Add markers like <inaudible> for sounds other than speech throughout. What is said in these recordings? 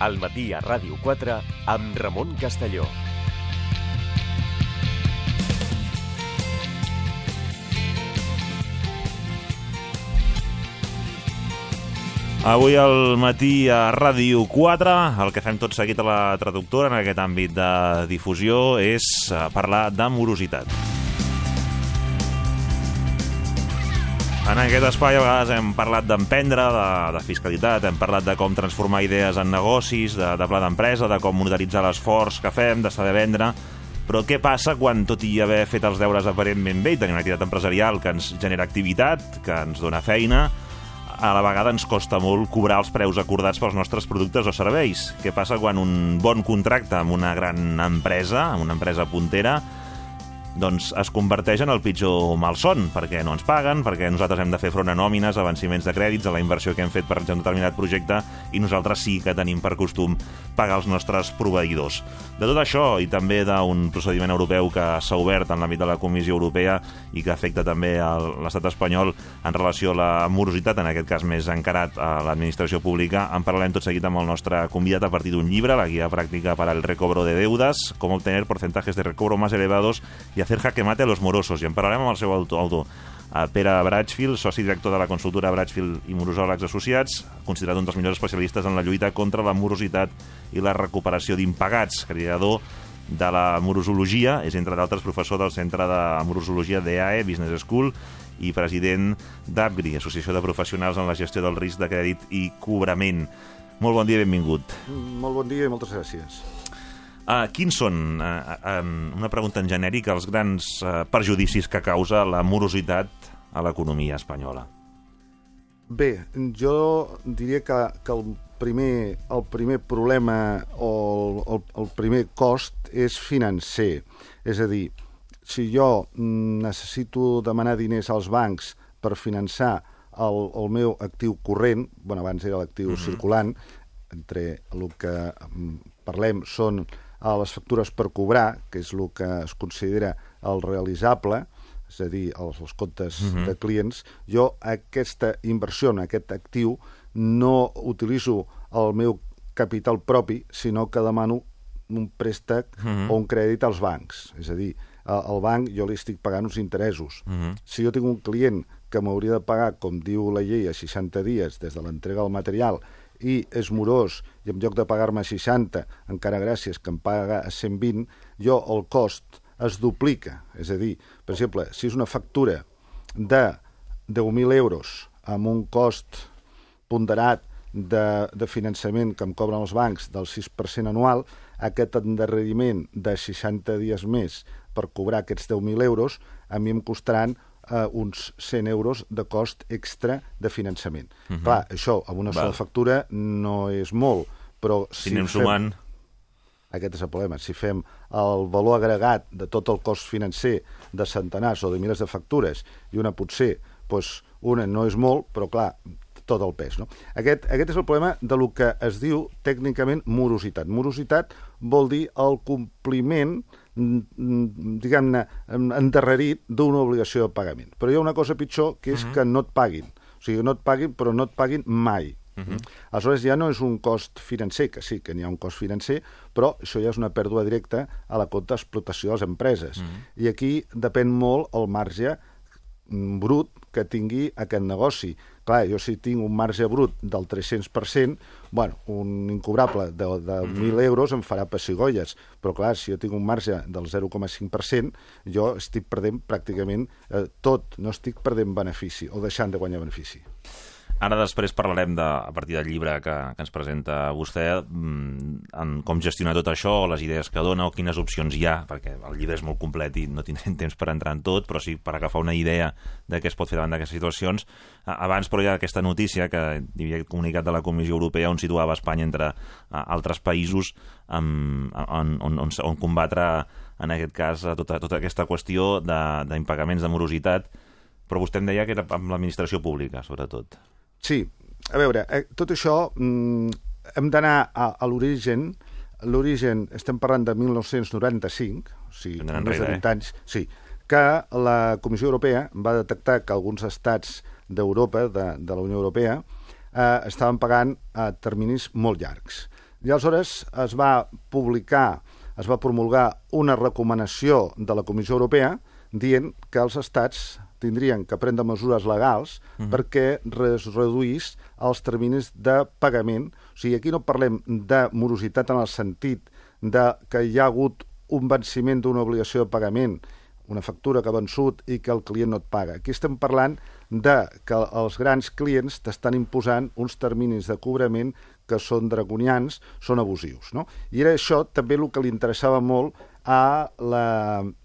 al matí a Ràdio 4 amb Ramon Castelló. Avui al matí a Ràdio 4, el que fem tot seguit a la traductora en aquest àmbit de difusió és eh, parlar de En aquest espai a vegades hem parlat d'emprendre, de, de fiscalitat, hem parlat de com transformar idees en negocis, de, de pla d'empresa, de com monetaritzar l'esforç que fem, de saber vendre... Però què passa quan, tot i haver fet els deures aparentment bé i tenir una activitat empresarial que ens genera activitat, que ens dona feina, a la vegada ens costa molt cobrar els preus acordats pels nostres productes o serveis. Què passa quan un bon contracte amb una gran empresa, amb una empresa puntera, doncs es converteix en el pitjor malson, perquè no ens paguen, perquè nosaltres hem de fer front a nòmines, a venciments de crèdits, a la inversió que hem fet per un determinat projecte, i nosaltres sí que tenim per costum pagar els nostres proveïdors. De tot això, i també d'un procediment europeu que s'ha obert en l'àmbit de la Comissió Europea i que afecta també l'estat espanyol en relació a la morositat, en aquest cas més encarat a l'administració pública, en parlarem tot seguit amb el nostre convidat a partir d'un llibre, la guia pràctica per al recobro de deudas, com obtenir porcentajes de recobro más elevados i hacer jaque mate a los morosos. I en parlarem amb el seu autor, autor Pere Bratchfield, soci director de la consultora Bratchfield i Morosòlegs Associats, considerat un dels millors especialistes en la lluita contra la morositat i la recuperació d'impagats, creador de la morosologia, és entre d'altres professor del Centre de Morosologia d'EAE Business School i president d'APGRI, Associació de Professionals en la Gestió del Risc de Crèdit i Cobrament. Molt bon dia i benvingut. Molt bon dia i moltes gràcies. Uh, quins són, uh, uh, una pregunta en genèric, els grans uh, perjudicis que causa la morositat a l'economia espanyola? Bé, jo diria que, que el, primer, el primer problema o el, el, el primer cost és financer. És a dir, si jo necessito demanar diners als bancs per finançar el, el meu actiu corrent, bueno, abans era l'actiu mm -hmm. circulant, entre el que parlem són a les factures per cobrar, que és el que es considera el realitzable, és a dir, els, els comptes uh -huh. de clients, jo aquesta inversió en aquest actiu no utilitzo el meu capital propi, sinó que demano un préstec uh -huh. o un crèdit als bancs. És a dir, al banc jo li estic pagant uns interessos. Uh -huh. Si jo tinc un client que m'hauria de pagar, com diu la llei, a 60 dies des de l'entrega del material i és morós i en lloc de pagar-me 60, encara gràcies que em paga a 120, jo el cost es duplica. És a dir, per exemple, si és una factura de 10.000 euros amb un cost ponderat de, de finançament que em cobren els bancs del 6% anual, aquest endarreriment de 60 dies més per cobrar aquests 10.000 euros, a mi em costaran eh, uns 100 euros de cost extra de finançament. Uh -huh. Clar, això amb una sola factura no és molt, però si, si anem fem... sumant... Aquest és el problema. Si fem el valor agregat de tot el cost financer de centenars o de milers de factures i una potser, doncs, una no és molt, però clar, tot el pes. No? Aquest, aquest és el problema de lo que es diu tècnicament morositat. Morositat vol dir el compliment diguem-ne, endarrerit d'una obligació de pagament. Però hi ha una cosa pitjor, que és uh -huh. que no et paguin. O sigui, no et paguin, però no et paguin mai. Uh -huh. Aleshores ja no és un cost financer, que sí que n'hi ha un cost financer, però això ja és una pèrdua directa a la compta d'explotació de les empreses. Uh -huh. I aquí depèn molt el marge brut que tingui aquest negoci. Clar, jo si tinc un marge brut del 300%, bueno, un incobrable de, de 1.000 euros em farà pessigolles, però clar, si jo tinc un marge del 0,5%, jo estic perdent pràcticament eh, tot, no estic perdent benefici o deixant de guanyar benefici. Ara després parlarem, de, a partir del llibre que, que ens presenta vostè, mm, en com gestionar tot això, les idees que dona o quines opcions hi ha, perquè el llibre és molt complet i no tindrem <laughs> temps per entrar en tot, però sí per agafar una idea de què es pot fer davant d'aquestes situacions. Abans, però, hi ha aquesta notícia que hi havia comunicat de la Comissió Europea on situava Espanya entre altres països on, on, on, on combatre, en aquest cas, tota, tota aquesta qüestió d'impagaments de, de morositat, però vostè em deia que era amb l'administració pública, sobretot. Sí, a veure, eh, tot això mm, hem d'anar a, a l'origen. L'origen, estem parlant de 1995, o sigui, més de 20 eh? anys, sí, que la Comissió Europea va detectar que alguns estats d'Europa, de, de la Unió Europea, eh, estaven pagant a terminis molt llargs. I aleshores es va publicar, es va promulgar una recomanació de la Comissió Europea dient que els estats tindrien que prendre mesures legals mm. perquè es reduís els terminis de pagament. O sigui, aquí no parlem de morositat en el sentit de que hi ha hagut un venciment d'una obligació de pagament, una factura que ha vençut i que el client no et paga. Aquí estem parlant de que els grans clients t'estan imposant uns terminis de cobrament que són draconians, són abusius. No? I era això també el que li interessava molt a la,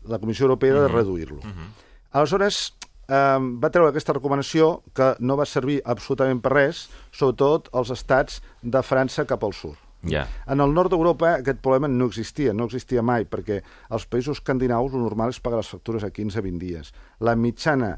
la Comissió Europea de reduir-lo. Uh -huh. Aleshores, eh, va treure aquesta recomanació que no va servir absolutament per res, sobretot als estats de França cap al sud. Ja. En el nord d'Europa aquest problema no existia, no existia mai, perquè als països escandinaus el normal és pagar les factures a 15-20 dies. La mitjana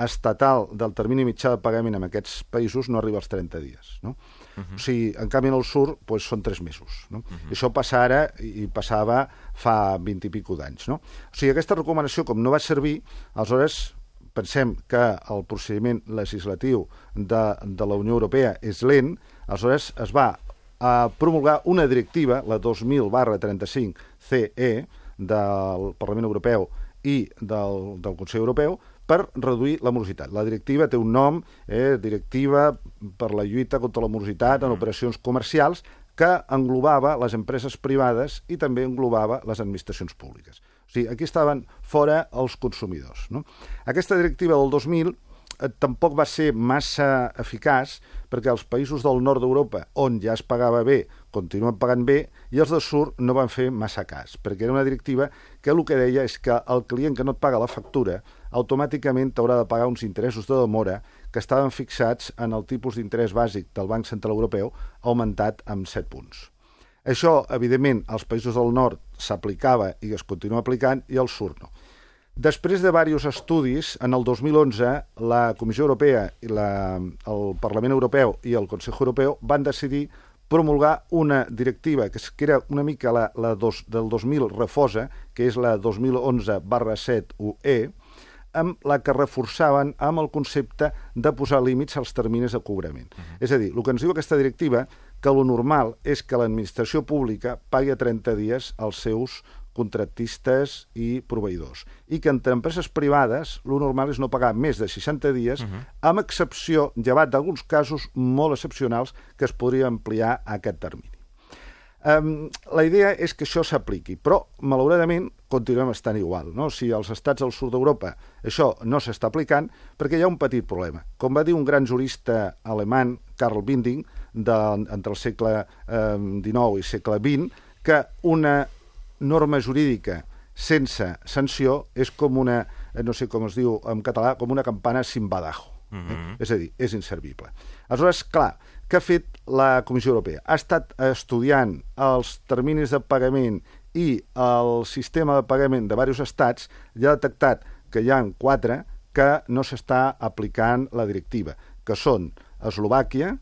estatal del termini mitjà de pagament en aquests països no arriba als 30 dies. No? Uh -huh. O sigui, en canvi en el sur pues, són 3 mesos. No? Uh -huh. I això passa ara i passava fa 20 i pico d'anys. No? O sigui, aquesta recomanació, com no va servir, aleshores pensem que el procediment legislatiu de, de la Unió Europea és lent, aleshores es va a promulgar una directiva, la 2000 barra 35 CE, del Parlament Europeu i del, del Consell Europeu, per reduir la morositat. La directiva té un nom, eh, Directiva per la lluita contra la morositat en mm. operacions comercials, que englobava les empreses privades i també englobava les administracions públiques. O sigui, aquí estaven fora els consumidors. No? Aquesta directiva del 2000 eh, tampoc va ser massa eficaç perquè els països del nord d'Europa, on ja es pagava bé, continuen pagant bé, i els de sud no van fer massa cas, perquè era una directiva que el que deia és que el client que no et paga la factura automàticament t'haurà de pagar uns interessos de demora que estaven fixats en el tipus d'interès bàsic del Banc Central Europeu augmentat amb 7 punts. Això, evidentment, als països del nord s'aplicava i es continua aplicant i al sud no. Després de diversos estudis, en el 2011, la Comissió Europea, i la, el Parlament Europeu i el Consell Europeu van decidir promulgar una directiva que era una mica la, la dos, del 2000 refosa, que és la 2011 barra 7 UE, amb la que reforçaven amb el concepte de posar límits als terminis de cobrament. Uh -huh. És a dir, el que ens diu aquesta directiva que lo normal és que l'administració pública pagui a 30 dies els seus contractistes i proveïdors. I que entre empreses privades lo normal és no pagar més de 60 dies, uh -huh. amb excepció, llevat d'alguns casos molt excepcionals, que es podria ampliar a aquest termini. Um, la idea és que això s'apliqui, però, malauradament, continuem estant igual. No? Si als estats del sud d'Europa això no s'està aplicant, perquè hi ha un petit problema. Com va dir un gran jurista alemany, Karl Binding, de, entre el segle eh, XIX i segle XX, que una norma jurídica sense sanció és com una, eh, no sé com es diu en català, com una campana sin badajo. Mm -hmm. eh? Mhm. És a dir, és inservible. Aleshores, clar, què ha fet la Comissió Europea? Ha estat estudiant els terminis de pagament i el sistema de pagament de diversos estats i ha detectat que hi ha quatre que no s'està aplicant la directiva, que són Eslovàquia,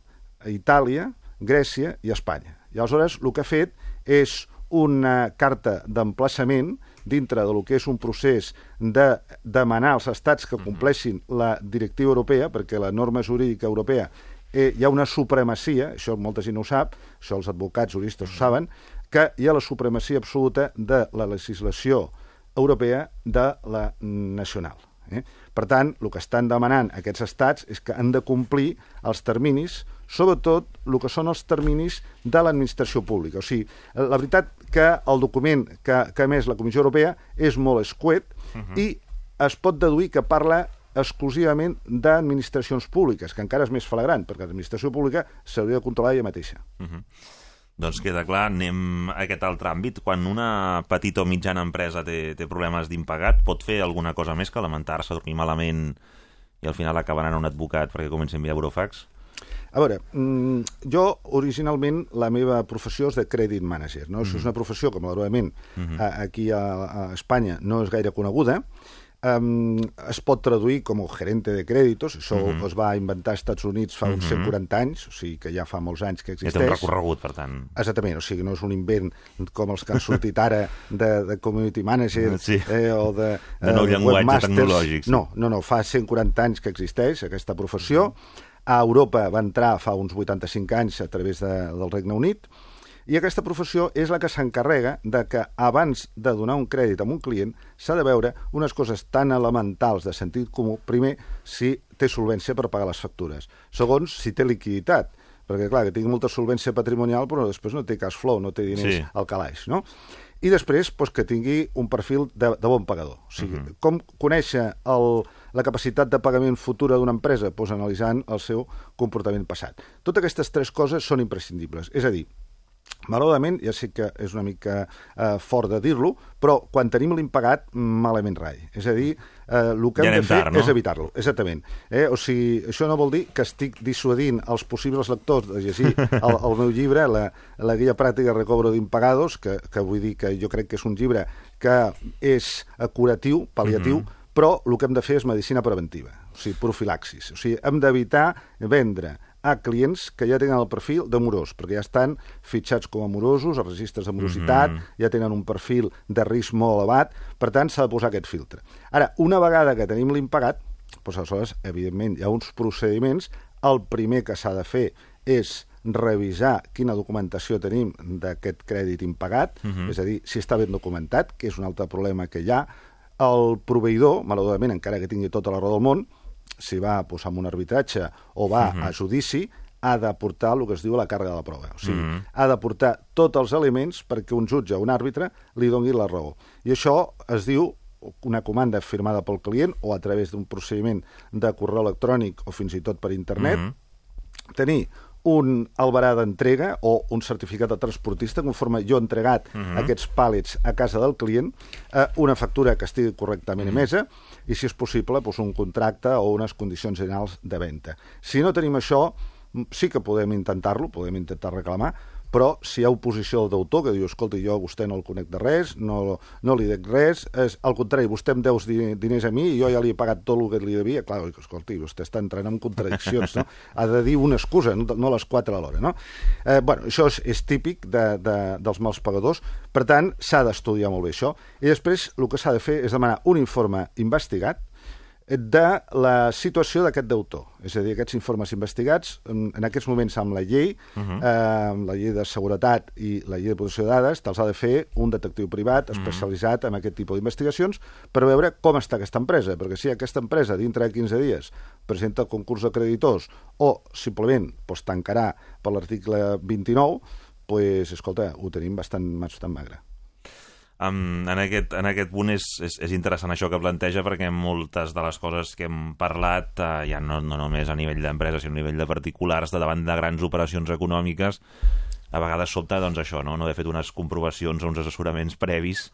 Itàlia, Grècia i Espanya. I aleshores el que ha fet és una carta d'emplaçament dintre de lo que és un procés de demanar als estats que compleixin la directiva europea, perquè la norma jurídica europea eh, hi ha una supremacia, això molta gent no ho sap, això els advocats juristes ho saben, que hi ha la supremacia absoluta de la legislació europea de la nacional. Eh? Per tant, el que estan demanant aquests estats és que han de complir els terminis sobretot el que són els terminis de l'administració pública. O sigui, la veritat que el document que, que ha emès la Comissió Europea és molt escuet uh -huh. i es pot deduir que parla exclusivament d'administracions públiques, que encara és més flagrant, perquè l'administració pública s'hauria de controlar ella mateixa. Uh -huh. Doncs queda clar, anem a aquest altre àmbit. Quan una petita o mitjana empresa té, té problemes d'impagat, pot fer alguna cosa més que lamentar-se, dormir malament i al final acabaran un advocat perquè comenci a enviar burofax? A veure, mm, jo originalment la meva professió és de credit manager, no? Mm -hmm. Això és una professió que malauradament mm -hmm. aquí a, a Espanya no és gaire coneguda, um, es pot traduir com gerente de crèditos, això uh -huh. es va inventar als Estats Units fa uns uh -huh. 140 anys, o sigui que ja fa molts anys que existeix. Ja té un recorregut, per tant. Exactament, o sigui, no és un invent com els que han sortit ara de, de community manager <laughs> sí. eh, o de, de nou eh, webmasters. tecnològics. No, no, no, fa 140 anys que existeix aquesta professió, uh -huh a Europa va entrar fa uns 85 anys a través de, del Regne Unit I aquesta professió és la que s'encarrega de que abans de donar un crèdit a un client s'ha de veure unes coses tan elementals de sentit comú. Primer, si té solvència per pagar les factures. Segons, si té liquiditat perquè clar, que tingui molta solvència patrimonial però després no té cash flow, no té diners Sí. al calaix, no? I després doncs, que tingui un perfil de, de bon pagador. O sigui, uh -huh. com conèixer el, la capacitat de pagament futura d'una empresa? Doncs analitzant el seu comportament passat. Totes aquestes tres coses són imprescindibles. És a dir, Malauradament, ja sé que és una mica eh, fort de dir-lo, però quan tenim l'impagat, malament rai. És a dir, eh, el que Ja hem de fer tard, no? és evitar-lo, exactament. Eh? O sigui, això no vol dir que estic dissuadint els possibles lectors de llegir el, el meu llibre, la, la guia pràctica de recobro d'impagados, que, que vull dir que jo crec que és un llibre que és curatiu, pal·liatiu, Mhm. Però el que hem de fer és medicina preventiva, o sigui, profilaxis. O sigui, hem d'evitar vendre a clients que ja tenen el perfil de morós, perquè ja estan fitxats com a morosos, els registres de morositat, Mhm. ja tenen un perfil de risc molt elevat, per tant, s'ha de posar aquest filtre. Ara, una vegada que tenim l'impagat, doncs aleshores, evidentment, hi ha uns procediments. El primer que s'ha de fer és revisar quina documentació tenim d'aquest crèdit impagat, Mhm. és a dir, si està ben documentat, que és un altre problema que hi ha. El proveïdor, malauradament, encara que tingui tota la raó del món, si va doncs, amb un arbitratge o va Mhm. a judici, ha de portar el que es diu la càrrega de la prova. O sigui, Mhm. ha de portar tots els elements perquè un jutge o un àrbitre li doni la raó. I això es diu una comanda firmada pel client o a través d'un procediment de correu electrònic o fins i tot per internet, Mhm. tenir un albarà d'entrega o un certificat de transportista conforme jo he entregat Mhm. aquests pàl·lets a casa del client, eh, una factura que estigui correctament Mhm. emesa i, si és possible, doncs un contracte o unes condicions generals de venda. Si no tenim això, sí que podem intentar-lo, podem intentar reclamar, però si hi ha oposició del deutor que diu, escolta, jo a vostè no el conec de res, no, no li dec res, és, al contrari, vostè em deus di- diners a mi i jo ja li he pagat tot el que li devia, clar, oi, escolti, vostè està entrant en contradiccions, no? Ha de dir una excusa, no, no les quatre alhora, no? Eh, bueno, això és, és típic de, de, dels mals pagadors, per tant, s'ha d'estudiar molt bé això, i després el que s'ha de fer és demanar un informe investigat de la situació d'aquest deutor. És a dir, aquests informes investigats, en, en aquests moments amb la llei, uh -huh. eh, amb la llei de seguretat i la llei de protecció de dades, te'ls ha de fer un detectiu privat especialitzat en aquest tipus d'investigacions per veure com està aquesta empresa, perquè si aquesta empresa dintre de 15 dies presenta el concurs de creditors o simplement pues, tancarà per l'article 29, pues, escolta, ho tenim bastant, bastant magre. Um, en, aquest, en aquest punt és, és, és interessant això que planteja perquè moltes de les coses que hem parlat, uh, ja no, no només a nivell d'empreses, sinó a nivell de particulars, de davant de grans operacions econòmiques, a vegades sobta doncs, això, no? no haver fet unes comprovacions o uns assessoraments previs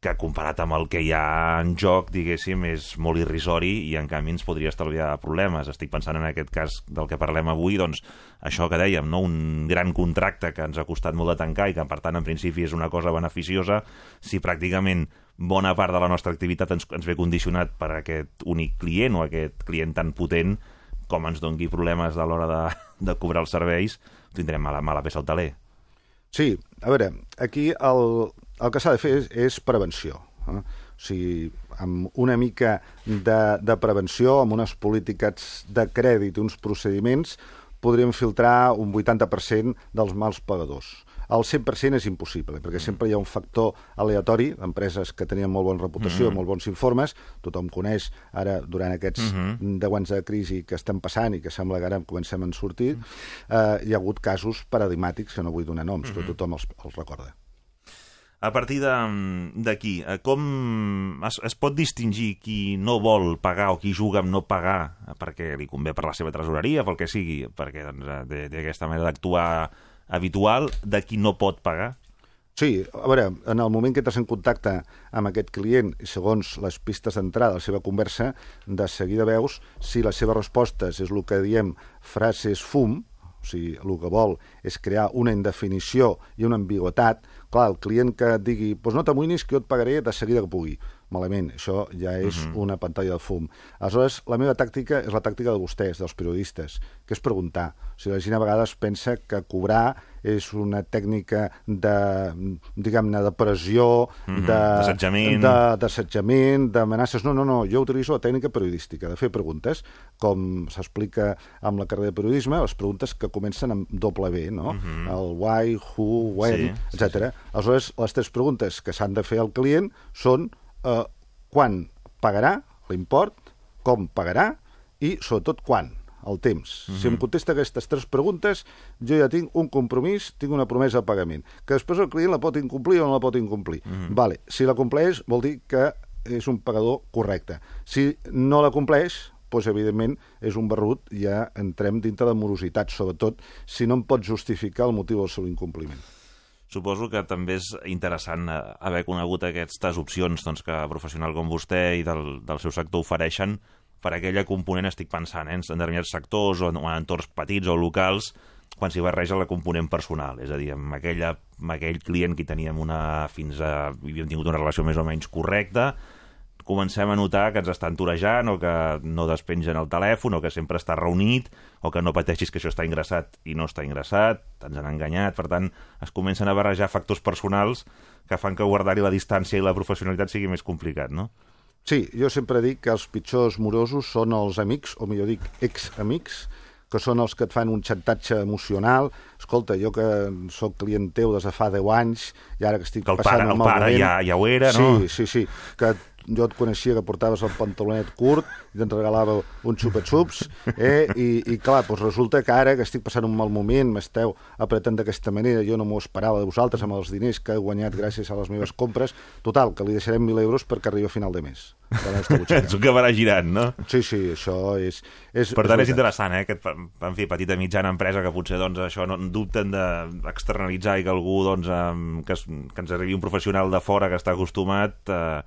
que comparat amb el que hi ha en joc, diguéssim, és molt irrisori i en canvi ens podria estalviar problemes. Estic pensant en aquest cas del que parlem avui, doncs això que dèiem, no? un gran contracte que ens ha costat molt de tancar i que per tant en principi és una cosa beneficiosa, si pràcticament bona part de la nostra activitat ens, ens ve condicionat per aquest únic client o aquest client tan potent com ens dongui problemes a l'hora de, de cobrar els serveis, tindrem mala, mala peça al taler. Sí, a veure, aquí el, el que s'ha de fer és, és prevenció. Eh? O sigui, amb una mica de, de prevenció, amb unes polítiques de crèdit uns procediments, podríem filtrar un 80% dels mals pagadors. El 100% és impossible, perquè sempre hi ha un factor aleatori d'empreses que tenien molt bona reputació, mm -hmm. molt bons informes, tothom coneix ara, durant aquests mm -hmm. 10 anys de crisi que estem passant i que sembla que ara comencem a sortir, eh, hi ha hagut casos paradigmàtics, que no vull donar noms, mm -hmm. però tothom els, els recorda. A partir d'aquí, eh, com es, es pot distingir qui no vol pagar o qui juga amb no pagar perquè li convé per la seva tresoreria, pel que sigui, perquè doncs, eh, té, té aquesta manera d'actuar habitual, de qui no pot pagar? Sí, a veure, en el moment que estàs en contacte amb aquest client, segons les pistes d'entrada de la seva conversa, de seguida veus si les seves respostes és el que diem frases fum, o sigui, el que vol és crear una indefinició i una ambigüetat. Clar, el client que digui, doncs no t'amoïnis que jo et pagaré de seguida que pugui. Malament. Això ja és uh -huh. una pantalla de fum. Aleshores, la meva tàctica és la tàctica de vostès, dels periodistes, que és preguntar. O sigui, la gent a vegades pensa que cobrar és una tècnica de, diguem-ne, de pressió, Mhm, de, d'assetjament. de, d'assetjament, d'amenaces. No, no, no, jo utilitzo la tècnica periodística, de fer preguntes, com s'explica amb la carrera de periodisme, les preguntes que comencen amb doble B, no? El why, who, when, Mhm. Sí, sí, etc. Aleshores, les tres preguntes que s'han de fer al client són eh, quan pagarà l'import, com pagarà i, sobretot, quan el temps. Si em contesta aquestes tres preguntes, jo ja tinc un compromís, tinc una promesa de pagament, que després el client la pot incomplir o no la pot incomplir. Vale. Si la compleix, vol dir que és un pagador correcte. Si no la compleix, doncs, evidentment, és un barrut, ja entrem dintre de morositat, sobretot si no em pot justificar el motiu del seu incompliment. Suposo que també és interessant eh, haver conegut aquestes opcions doncs, que professional com vostè i del, del seu sector ofereixen per aquella component, estic pensant, eh, en determinats sectors o en, en entorns petits o locals, quan s'hi barreja la component personal. És a dir, amb, aquella, amb aquell client que teníem una, fins a... havíem tingut una relació més o menys correcta, comencem a notar que ens estan torejant o que no despengen el telèfon o que sempre està reunit o que no pateixis que això està ingressat i no està ingressat, ens han enganyat. Per tant, es comencen a barrejar factors personals que fan que guardar-hi la distància i la professionalitat sigui més complicat, no? Sí, jo sempre dic que els pitjors morosos són els amics, o millor dic, ex-amics, que són els que et fan un xantatge emocional. Escolta, jo que sóc client teu des de fa 10 anys, i ara que estic Que el passant pare- un el mal pare moment... ja- ja ho era, no? Sí, sí, sí, que jo et coneixia que portaves el pantalonet curt i te'n regalava un xupa-xups, eh? I, i clar, doncs resulta que ara que estic passant un mal moment, m'esteu apretant d'aquesta manera, jo no m'ho esperava de vosaltres amb els diners que he guanyat gràcies a les meves compres, total, que li deixarem 1.000 euros perquè arribi a final de mes. Un que va girant, no? Sí, sí, això és... és Per tant, és veritat. interessant, eh? Aquest, en fi, petita mitjana empresa que potser doncs, això no dubten d'externalitzar i que algú doncs, que, es, que ens arribi un professional de fora que està acostumat eh,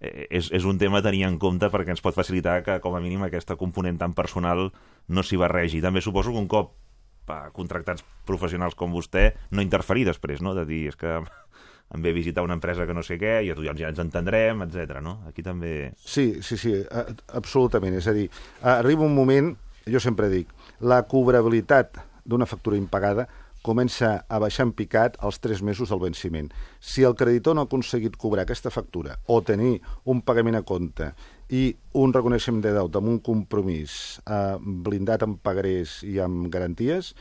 és, és un tema a tenir en compte perquè ens pot facilitar que, com a mínim, aquesta component tan personal no s'hi barregi. També suposo que un cop eh, contractats professionals com vostè, no interferir després, no? De dir, és que <laughs> em ve a visitar una empresa que no sé què, i ja ens entendrem, etc. no? Aquí també... Sí, sí, sí, a- absolutament. És a dir, arriba un moment, jo sempre dic, la cobrabilitat d'una factura impagada comença a baixar en picat als tres mesos del venciment. Si el creditor no ha aconseguit cobrar aquesta factura o tenir un pagament a compte i un reconeixement de deute amb un compromís eh, blindat amb pagarés i amb garanties,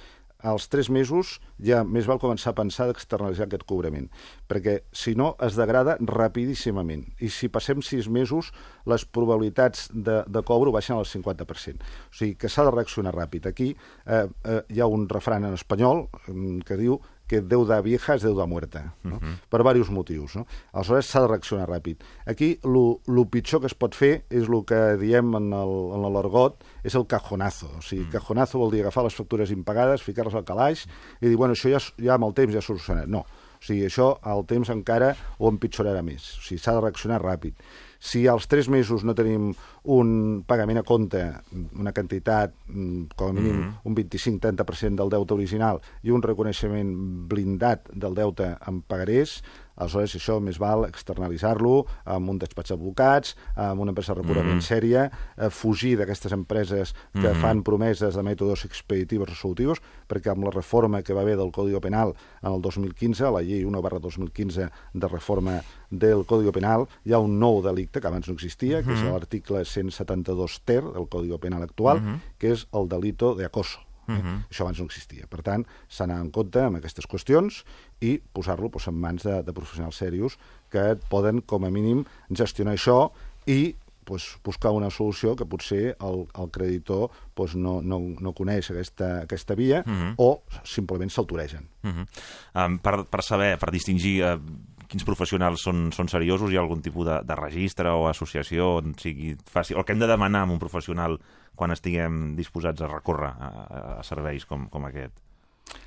als tres mesos ja més val començar a pensar d'externalitzar aquest cobrament, perquè si no es degrada rapidíssimament. I si passem sis mesos, les probabilitats de, de cobro baixen al 50%. O sigui que s'ha de reaccionar ràpid. Aquí eh, eh, hi ha un refran en espanyol mm, que diu que deuda vieja és deuda muerta, no? uh -huh. per diversos motius. No? Aleshores s'ha de reaccionar ràpid. Aquí el pitjor que es pot fer és el que diem en l'argot, és el cajonazo. O sigui, cajonazo vol dir agafar les factures impagades, ficar-les al calaix i dir, bueno, això ja, ja amb el temps ja s'ha solucionat. No. O sigui, això al temps encara ho empitjorarà més. O sigui, s'ha de reaccionar ràpid. Si als tres mesos no tenim un pagament a compte, una quantitat, mm, com a mínim Mhm. un 25-30% del deute original i un reconeixement blindat del deute en pagarés, aleshores això més val externalitzar-lo amb un despatx d'advocats, amb una empresa de recobrament Mhm. sèria, eh, fugir d'aquestes empreses que Mhm. fan promeses de mètodes expeditius resolutius, perquè amb la reforma que va haver del Código Penal en el 2015, la llei 1 barra 2015 de reforma del Código Penal, hi ha un nou delicte que abans no existia, que és Mhm. l'article 172 ter del Código Penal actual, Mhm. que és el delito de acoso. Eh? Mhm. Això abans no existia. Per tant, s'ha d'anar en compte amb aquestes qüestions i posar-lo doncs, en mans de, de professionals serios que et poden, com a mínim, gestionar això i doncs, buscar una solució que potser el, el creditor doncs, no, no, no coneix aquesta, aquesta via Mhm. o simplement se'l toregen. Uh -huh. um, per, per saber, per distingir uh, quins professionals són, són seriosos, hi ha algun tipus de, de registre o associació on sigui fàcil, o el que hem de demanar a un professional quan estiguem disposats a recórrer a, a, serveis com, com aquest?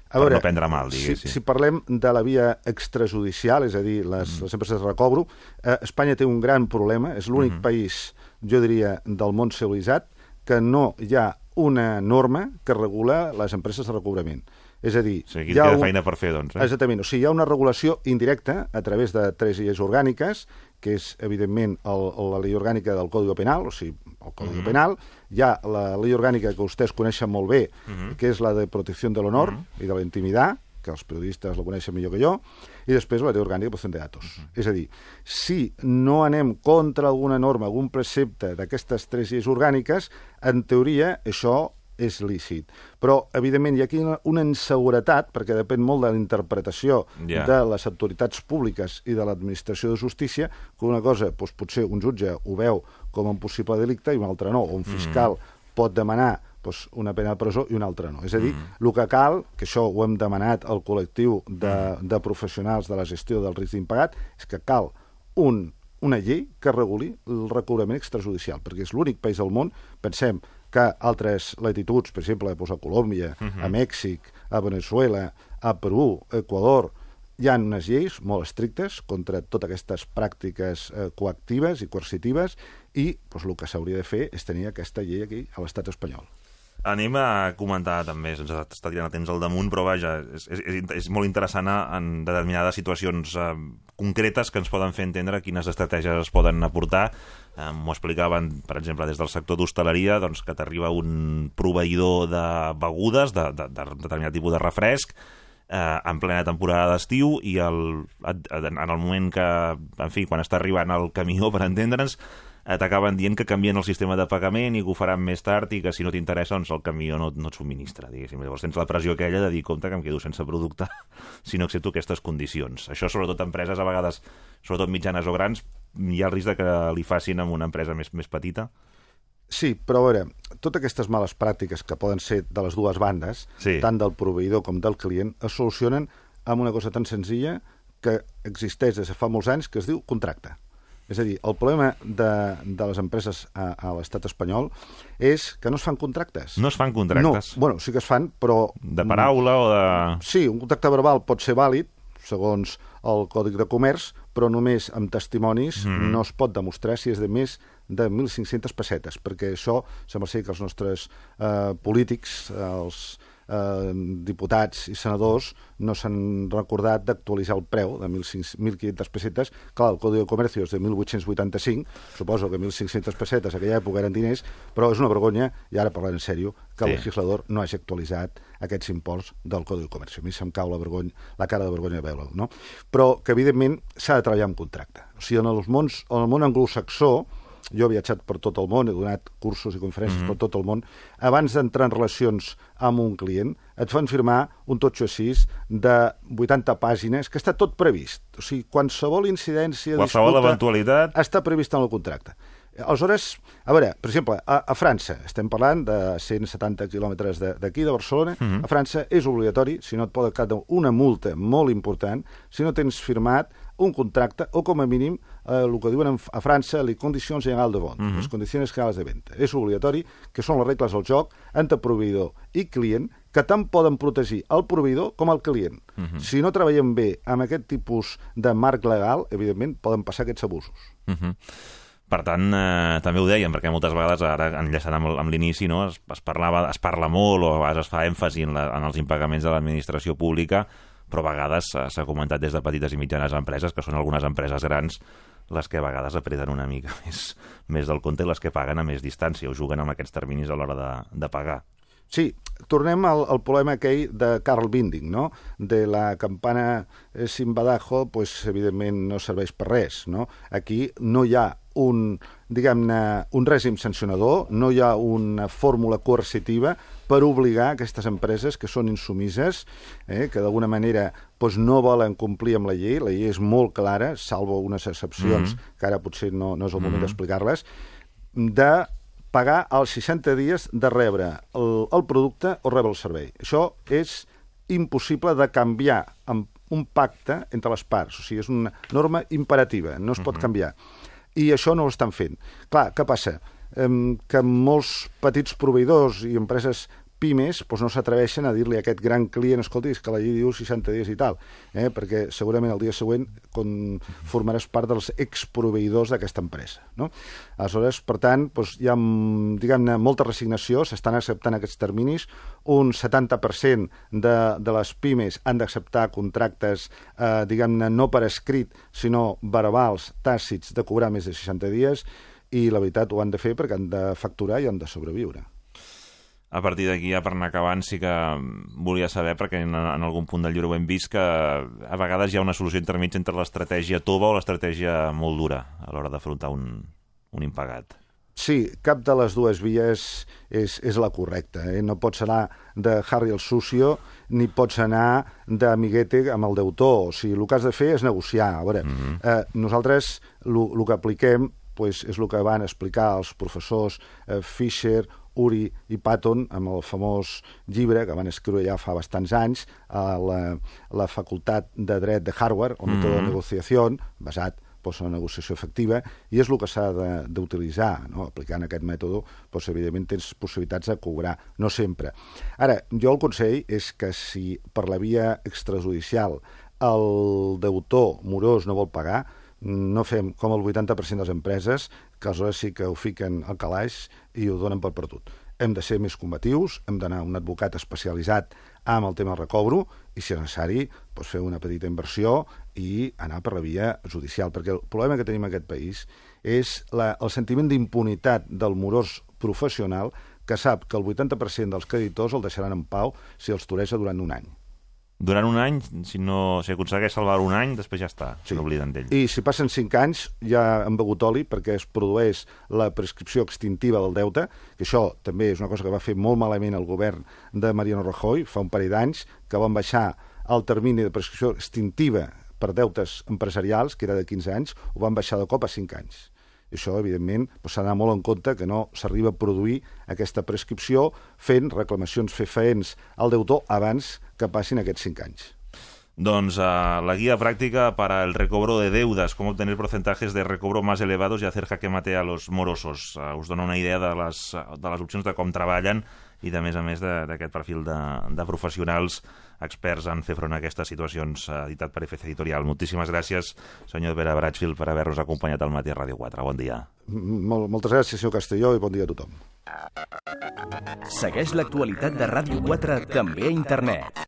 A Per no prendre mal, si, diguéssim. si parlem de la via extrajudicial, és a dir, les, mm. les empreses de recobro, eh, Espanya té un gran problema, és l'únic mm. país, jo diria, del món civilitzat, que no hi ha una norma que regula les empreses de recobrament. És a dir... O sigui, aquí queda un... feina per fer, doncs. Eh? Exactament. O sigui, hi ha una regulació indirecta a través de tres lleis orgàniques, que és, evidentment, el, la llei orgànica del Codi Penal, o sigui, el Codi uh -huh. Penal, hi ha la llei orgànica que vostès coneixen molt bé, uh -huh. que és la de protecció de l'honor uh -huh. i de la intimitat, que els periodistes la coneixen millor que jo, i després la llei orgànica de protecció de datos. Uh -huh. És a dir, si no anem contra alguna norma, algun precepte d'aquestes tres lleis orgàniques, en teoria això és lícit. Però, evidentment, hi ha aquí una, una inseguretat, perquè depèn molt de la interpretació yeah. de les autoritats públiques i de l'administració de justícia, que una cosa, doncs, potser un jutge ho veu com un possible delicte i una altra no, o un fiscal mm. pot demanar doncs, una pena de presó i una altra no. És a dir, mm. el que cal, que això ho hem demanat al col·lectiu de, mm. de professionals de la gestió del risc d'impagat, és que cal un, una llei que reguli el recobrament extrajudicial, perquè és l'únic país del món, pensem, que altres latituds, per exemple, a Colòmbia, uh -huh. a Mèxic, a Venezuela, a Perú, a Equador, hi ha unes lleis molt estrictes contra totes aquestes pràctiques eh, coactives i coercitives i pues, el que s'hauria de fer és tenir aquesta llei aquí a l'estat espanyol. Anem a comentar també, sense estar tirant el temps al damunt, però vaja, és, és, és molt interessant en determinades situacions eh, concretes que ens poden fer entendre quines estratègies es poden aportar Eh, M'ho explicaven, per exemple, des del sector d'hostaleria, doncs, que t'arriba un proveïdor de begudes, de, de, de determinat tipus de refresc, eh, en plena temporada d'estiu i el, en el moment que, en fi, quan està arribant el camió, per entendre'ns, eh, t'acaben dient que canvien el sistema de pagament i que ho faran més tard i que si no t'interessa doncs el camió no, no et subministra, diguéssim. Llavors tens la pressió aquella de dir, compte que em quedo sense producte <laughs> si no accepto aquestes condicions. Això sobretot empreses a vegades, sobretot mitjanes o grans, hi ha el risc de que li facin amb una empresa més, més petita? Sí, però a veure, totes aquestes males pràctiques que poden ser de les dues bandes, sí. tant del proveïdor com del client, es solucionen amb una cosa tan senzilla que existeix des de fa molts anys que es diu contracte. És a dir, el problema de, de les empreses a, a l'estat espanyol és que no es fan contractes. No es fan contractes? No, bueno, sí que es fan, però... De paraula o de... Sí, un contracte verbal pot ser vàlid, segons el Còdic de Comerç, però només amb testimonis mm. no es pot demostrar si és de més de 1.500 pessetes, perquè això sembla ser que els nostres eh, polítics, els eh, diputats i senadors no s'han recordat d'actualitzar el preu de 1.500 pessetes. Clar, el Codi de Comercio és de 1.885, suposo que 1.500 pessetes a aquella època eren diners, però és una vergonya, i ara parlant en sèrio, que sí. el legislador no hagi actualitzat aquests imports del Codi de Comercio. A mi se'm cau la, vergonya, la cara de vergonya de veure'l, no? Però que, evidentment, s'ha de treballar amb contracte. O sigui, en, els mons, en el món anglosaxó, jo he viatjat per tot el món, he donat cursos i conferències mm -hmm. per tot el món, abans d'entrar en relacions amb un client, et fan firmar un totxo així de 80 pàgines, que està tot previst. O sigui, qualsevol incidència, qualsevol disputa, eventualitat... està previst en el contracte. Aleshores, a veure, per exemple, a, a França, estem parlant de 170 quilòmetres d'aquí, de, de Barcelona, uh -huh. a França és obligatori, si no et pot caure una multa molt important, si no tens firmat un contracte, o com a mínim eh, el que diuen a França, les condicions generals de venda, uh -huh. les condicions generals de venda. És obligatori, que són les regles del joc entre proveïdor i client, que tant poden protegir el proveïdor com el client. Uh -huh. Si no treballem bé amb aquest tipus de marc legal, evidentment poden passar aquests abusos. Uh -huh. Per tant, eh, també ho dèiem, perquè moltes vegades, ara enllaçant amb, amb l'inici, no, es, es, parlava, es parla molt o a vegades es fa èmfasi en, la, en els impagaments de l'administració pública, però a vegades s'ha comentat des de petites i mitjanes empreses, que són algunes empreses grans, les que a vegades apreten una mica <laughs> més, més del compte i les que paguen a més distància o juguen amb aquests terminis a l'hora de, de pagar. Sí, tornem al, al problema aquell de Carl Binding, no? De la campana sin badajo, pues, evidentment no serveix per res, no? Aquí no hi ha un, diguem-ne, un règim sancionador, no hi ha una fórmula coercitiva per obligar aquestes empreses que són insumises, eh, que d'alguna manera doncs, no volen complir amb la llei, la llei és molt clara, salvo unes excepcions, mm -hmm. que ara potser no, no és el moment mm -hmm. d'explicar-les, de pagar els 60 dies de rebre el, el producte o rebre el servei. Això és impossible de canviar amb un pacte entre les parts, o sigui, és una norma imperativa, no es pot mm -hmm. canviar. I això no ho estan fent. Clar, què passa? que molts petits proveïdors i empreses pimes doncs no s'atreveixen a dir-li a aquest gran client, escolti, és que la llei diu 60 dies i tal, eh? perquè segurament el dia següent con... formaràs part dels exproveïdors d'aquesta empresa. No? Aleshores, per tant, doncs, hi ha, diguem-ne, molta resignació, s'estan acceptant aquests terminis, un 70% de, de les pimes han d'acceptar contractes, eh, diguem-ne, no per escrit, sinó verbals, tàcits, de cobrar més de 60 dies, i la veritat ho han de fer perquè han de facturar i han de sobreviure. A partir d'aquí, ja per anar acabant, sí que volia saber, perquè en, en algun punt del llibre ho hem vist, que a vegades hi ha una solució intermitja entre l'estratègia tova o l'estratègia molt dura a l'hora d'afrontar un, un impagat. Sí, cap de les dues vies és, és la correcta. Eh? No pots anar de Harry el sucio ni pots anar d'amiguete amb el deutor. O sigui, el que has de fer és negociar. A veure, mm -hmm. eh, nosaltres el que apliquem pues, és el que van explicar els professors eh, Fisher, Uri i Patton amb el famós llibre que van escriure ja fa bastants anys a la, la Facultat de Dret de Harvard, el mètode mm -hmm. de negociació, basat pues, en la negociació efectiva, i és el que s'ha d'utilitzar. No? Aplicant aquest mètode, pues, evidentment tens possibilitats de cobrar, no sempre. Ara, jo el consell és que si per la via extrajudicial el deutor morós no vol pagar, no fem com el 80% de les empreses, que aleshores sí que ho fiquen al calaix i ho donen per perdut. Hem de ser més combatius, hem d'anar a un advocat especialitzat amb el tema recobro i, si és necessari, doncs fer una petita inversió i anar per la via judicial. Perquè el problema que tenim en aquest país és la, el sentiment d'impunitat del morós professional que sap que el 80% dels creditors el deixaran en pau si els toreja durant un any durant un any, si no si aconsegueix salvar un any, després ja està, sí. n'obliden d'ell. I si passen 5 anys ja han begut oli perquè es produeix la prescripció extintiva del deute, que això també és una cosa que va fer molt malament el govern de Mariano Rajoy fa un parell d'anys, que van baixar el termini de prescripció extintiva per deutes empresarials, que era de 15 anys, ho van baixar de cop a 5 anys. I això, evidentment, doncs, s'ha d'anar molt en compte que no s'arriba a produir aquesta prescripció fent reclamacions fefaents al deutor abans que passin aquests 5 anys. Doncs uh, la guia pràctica para el recobro de deudas, cómo obtener porcentajes de recobro más elevados y hacer jaque mate a los morosos. Uh, us dona una idea de les, de les opcions de com treballen i, de més a més, d'aquest perfil de, de professionals experts en fer front a aquestes situacions, uh, editat per FC Editorial. Moltíssimes gràcies, senyor Vera Bratfield, per haver-nos acompanyat al matí a Ràdio 4. Bon dia. Mol, moltes gràcies, senyor Castelló, i bon dia a tothom. Segueix l'actualitat de Ràdio 4 també a internet.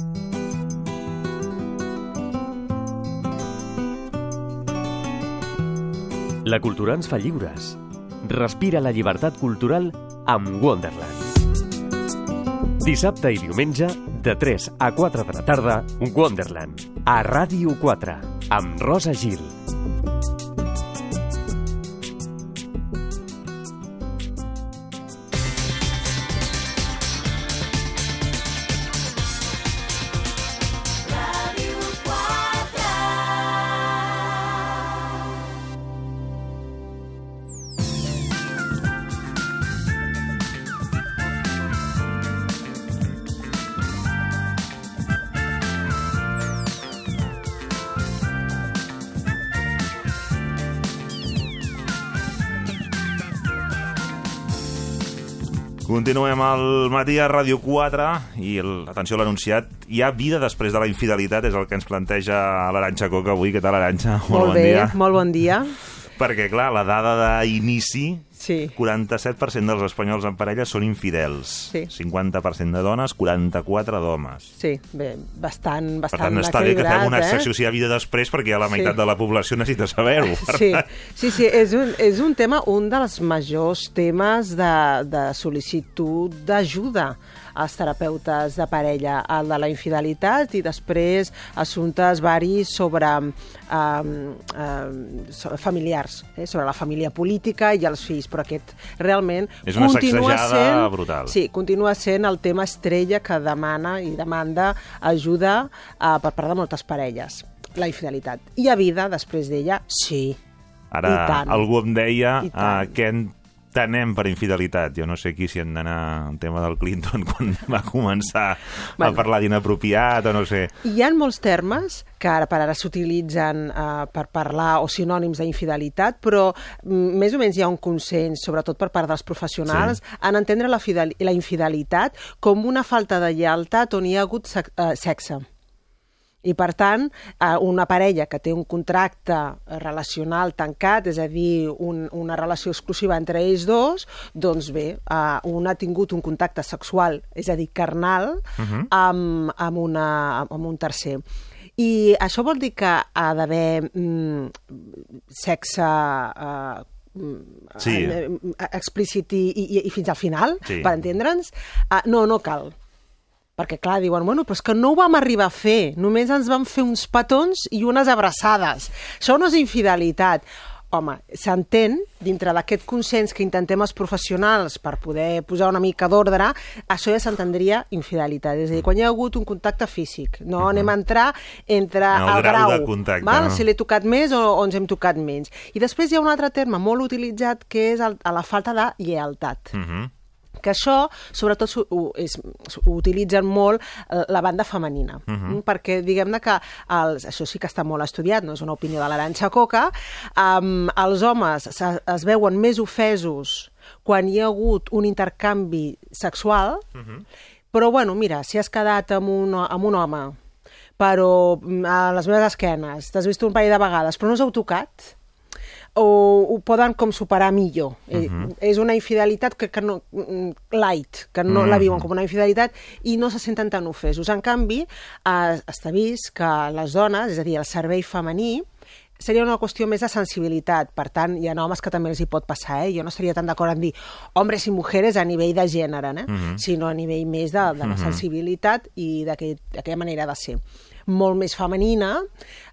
La cultura ens fa lliures. Respira la llibertat cultural amb Wonderland. Dissabte i diumenge, de 3 a 4 de la tarda, Wonderland, a Ràdio 4, amb Rosa Gil. Continuem al matí a Ràdio 4 i, el, atenció a l'anunciat, hi ha vida després de la infidelitat, és el que ens planteja l'Aranxa Coca avui. Què tal, Aranxa? Molt, molt bon bé, dia. molt bon dia. Perquè, clar, la dada d'inici, sí. 47% dels espanyols en parella són infidels. Sí. 50% de dones, 44 d'homes. Sí, bé, bastant, bastant Per tant, està bé que fem una secció eh? si hi ha vida després, perquè ja la meitat sí. de la població necessita saber-ho. <laughs> Sí, sí, sí és, un, és un tema, un dels majors temes de, de sol·licitud d'ajuda als terapeutes de parella, el de la infidelitat i després assumptes varis sobre um, um, familiars, eh, sobre la família política i els fills, però aquest realment és una continua sent, brutal. Sí, continua sent el tema estrella que demana i demanda ajuda uh, per part de moltes parelles. la infidelitat. Hi ha vida després d'ella? Sí. Ara algú em deia uh, tant. Entenem per infidelitat. Jo no sé aquí si hem d'anar al tema del Clinton <laughs> quan va començar Bueno. a parlar d'inapropiat o no sé. Hi ha molts termes que ara per ara s'utilitzen eh, per parlar o sinònims d'infidelitat, però mm, més o menys hi ha un consens, sobretot per part dels professionals, Sí. en entendre la, la infidelitat com una falta de lleialtat on hi ha hagut eh, sexe. I, per tant, eh, una parella que té un contracte relacional tancat, és a dir, un, una relació exclusiva entre ells dos, doncs bé, eh, un ha tingut un contacte sexual, és a dir, carnal, uh -huh. amb, amb, una, amb un tercer. I això vol dir que ha d'haver mm, sexe... Eh, Sí. eh, eh, explícit i, i, i fins al final, Sí. per entendre'ns? Uh, no, no cal. Perquè, clar, diuen, bueno, però és que no ho vam arribar a fer, només ens vam fer uns petons i unes abraçades. Això no és infidelitat. Home, s'entén, dintre d'aquest consens que intentem els professionals per poder posar una mica d'ordre, això ja s'entendria infidelitat. És a dir, quan hi ha hagut un contacte físic, no anem a entrar entre En el el, grau grau, de contacte, val? no? si l'he tocat més o, o ens hem tocat menys. I després hi ha un altre terme molt utilitzat que és el, a la falta de lleialtat Uh -huh. Que això, sobretot, ho, és, ho utilitzen molt eh, la banda femenina, uh -huh. perquè diguem-ne que els, això sí que està molt estudiat, no és una opinió de l'Aranxa Coca, um, els homes se, es veuen més ofesos quan hi ha hagut un intercanvi sexual, uh -huh. però bueno, mira, si has quedat amb un, amb un home però mm, a les meves esquenes t'has vist un parell de vegades però no us heu tocat o ho poden com superar millor. Uh -huh. És una infidelitat que, que no, mm, light, que no uh -huh. la viuen com una infidelitat i no se senten tan ofesos. En canvi, eh, està vist que les dones, és a dir, el servei femení, seria una qüestió més de sensibilitat. Per tant, hi ha homes que també els hi pot passar, eh? Jo no estaria tan d'acord en dir homes i mujeres a nivell de gènere, eh? Uh -huh. sinó a nivell més de, de la sensibilitat i d'aquella manera de ser molt més femenina,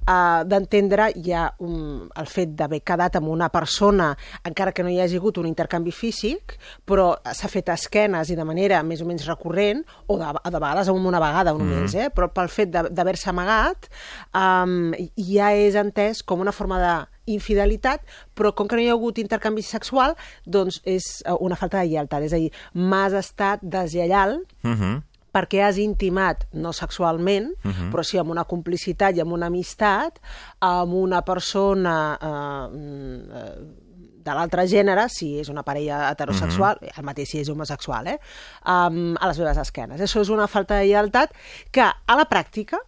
eh, d'entendre ja un, el fet d'haver quedat amb una persona, encara que no hi hagi hagut un intercanvi físic, però s'ha fet a esquenes i de manera més o menys recurrent, o de, de vegades amb una vegada només, eh? però pel fet de- d'haver-se amagat, um, ja és entès com una forma de infidelitat, però com que no hi ha hagut intercanvi sexual, doncs és eh, una falta de lleialtat. És a dir, m'has estat deslleial Uh -huh. Perquè has intimat, no sexualment, uh -huh. però sí amb una complicitat i amb una amistat, amb una persona eh, mm, eh, de l'altre gènere, si és una parella heterosexual, uh -huh. el mateix si és homosexual, eh? um, a les meves esquenes. Això és una falta de lleialtat que, a la pràctica,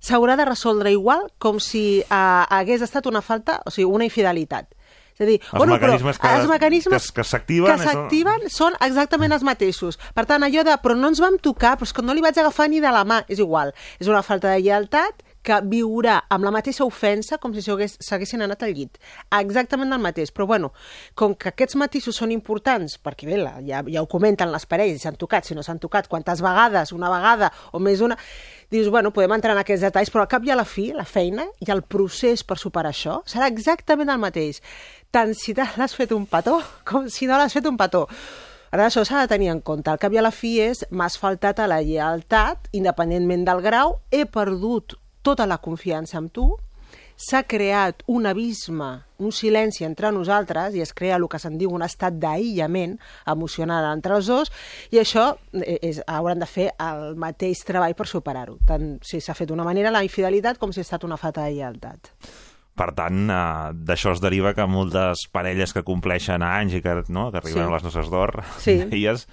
s'haurà de resoldre igual com si eh, hagués estat una falta, o sigui, una infidelitat. És a dir, Els mecanismes que- els mecanismes que- que s'activen, que s'activen són exactament els mateixos. Per tant, allò de, però no ens vam tocar, però és que no li vaig agafar ni de la mà, és igual. És una falta de lleialtat que viurà amb la mateixa ofensa com si s'haguessin anat al llit. Exactament el mateix. Però, bueno, com que aquests matisos són importants, perquè bé, la, ja, ja ho comenten les parelles, si s'han tocat, si no s'han tocat, quantes vegades, una vegada o més d'una... Dius, bueno, podem entrar en aquests detalls, però al cap i a la fi, la feina i el procés per superar això serà exactament el mateix. Tant si l'has fet un petó com si no l'has fet un petó. Ara, això s'ha de tenir en compte. Al cap i a la fi és m'has faltat a la lleialtat, independentment del grau, he perdut tota la confiança en tu, s'ha creat un abisme, un silenci entre nosaltres i es crea el que se'n diu un estat d'aïllament emocional entre els dos i això eh, és, hauran de fer el mateix treball per superar-ho, tant si s'ha fet d'una manera la infidelitat com si ha estat una falta de lleialtat. Per tant, eh, d'això es deriva que moltes parelles que compleixen anys i que, no, que arriben Sí. a les noces d'or, Sí. <laughs> elles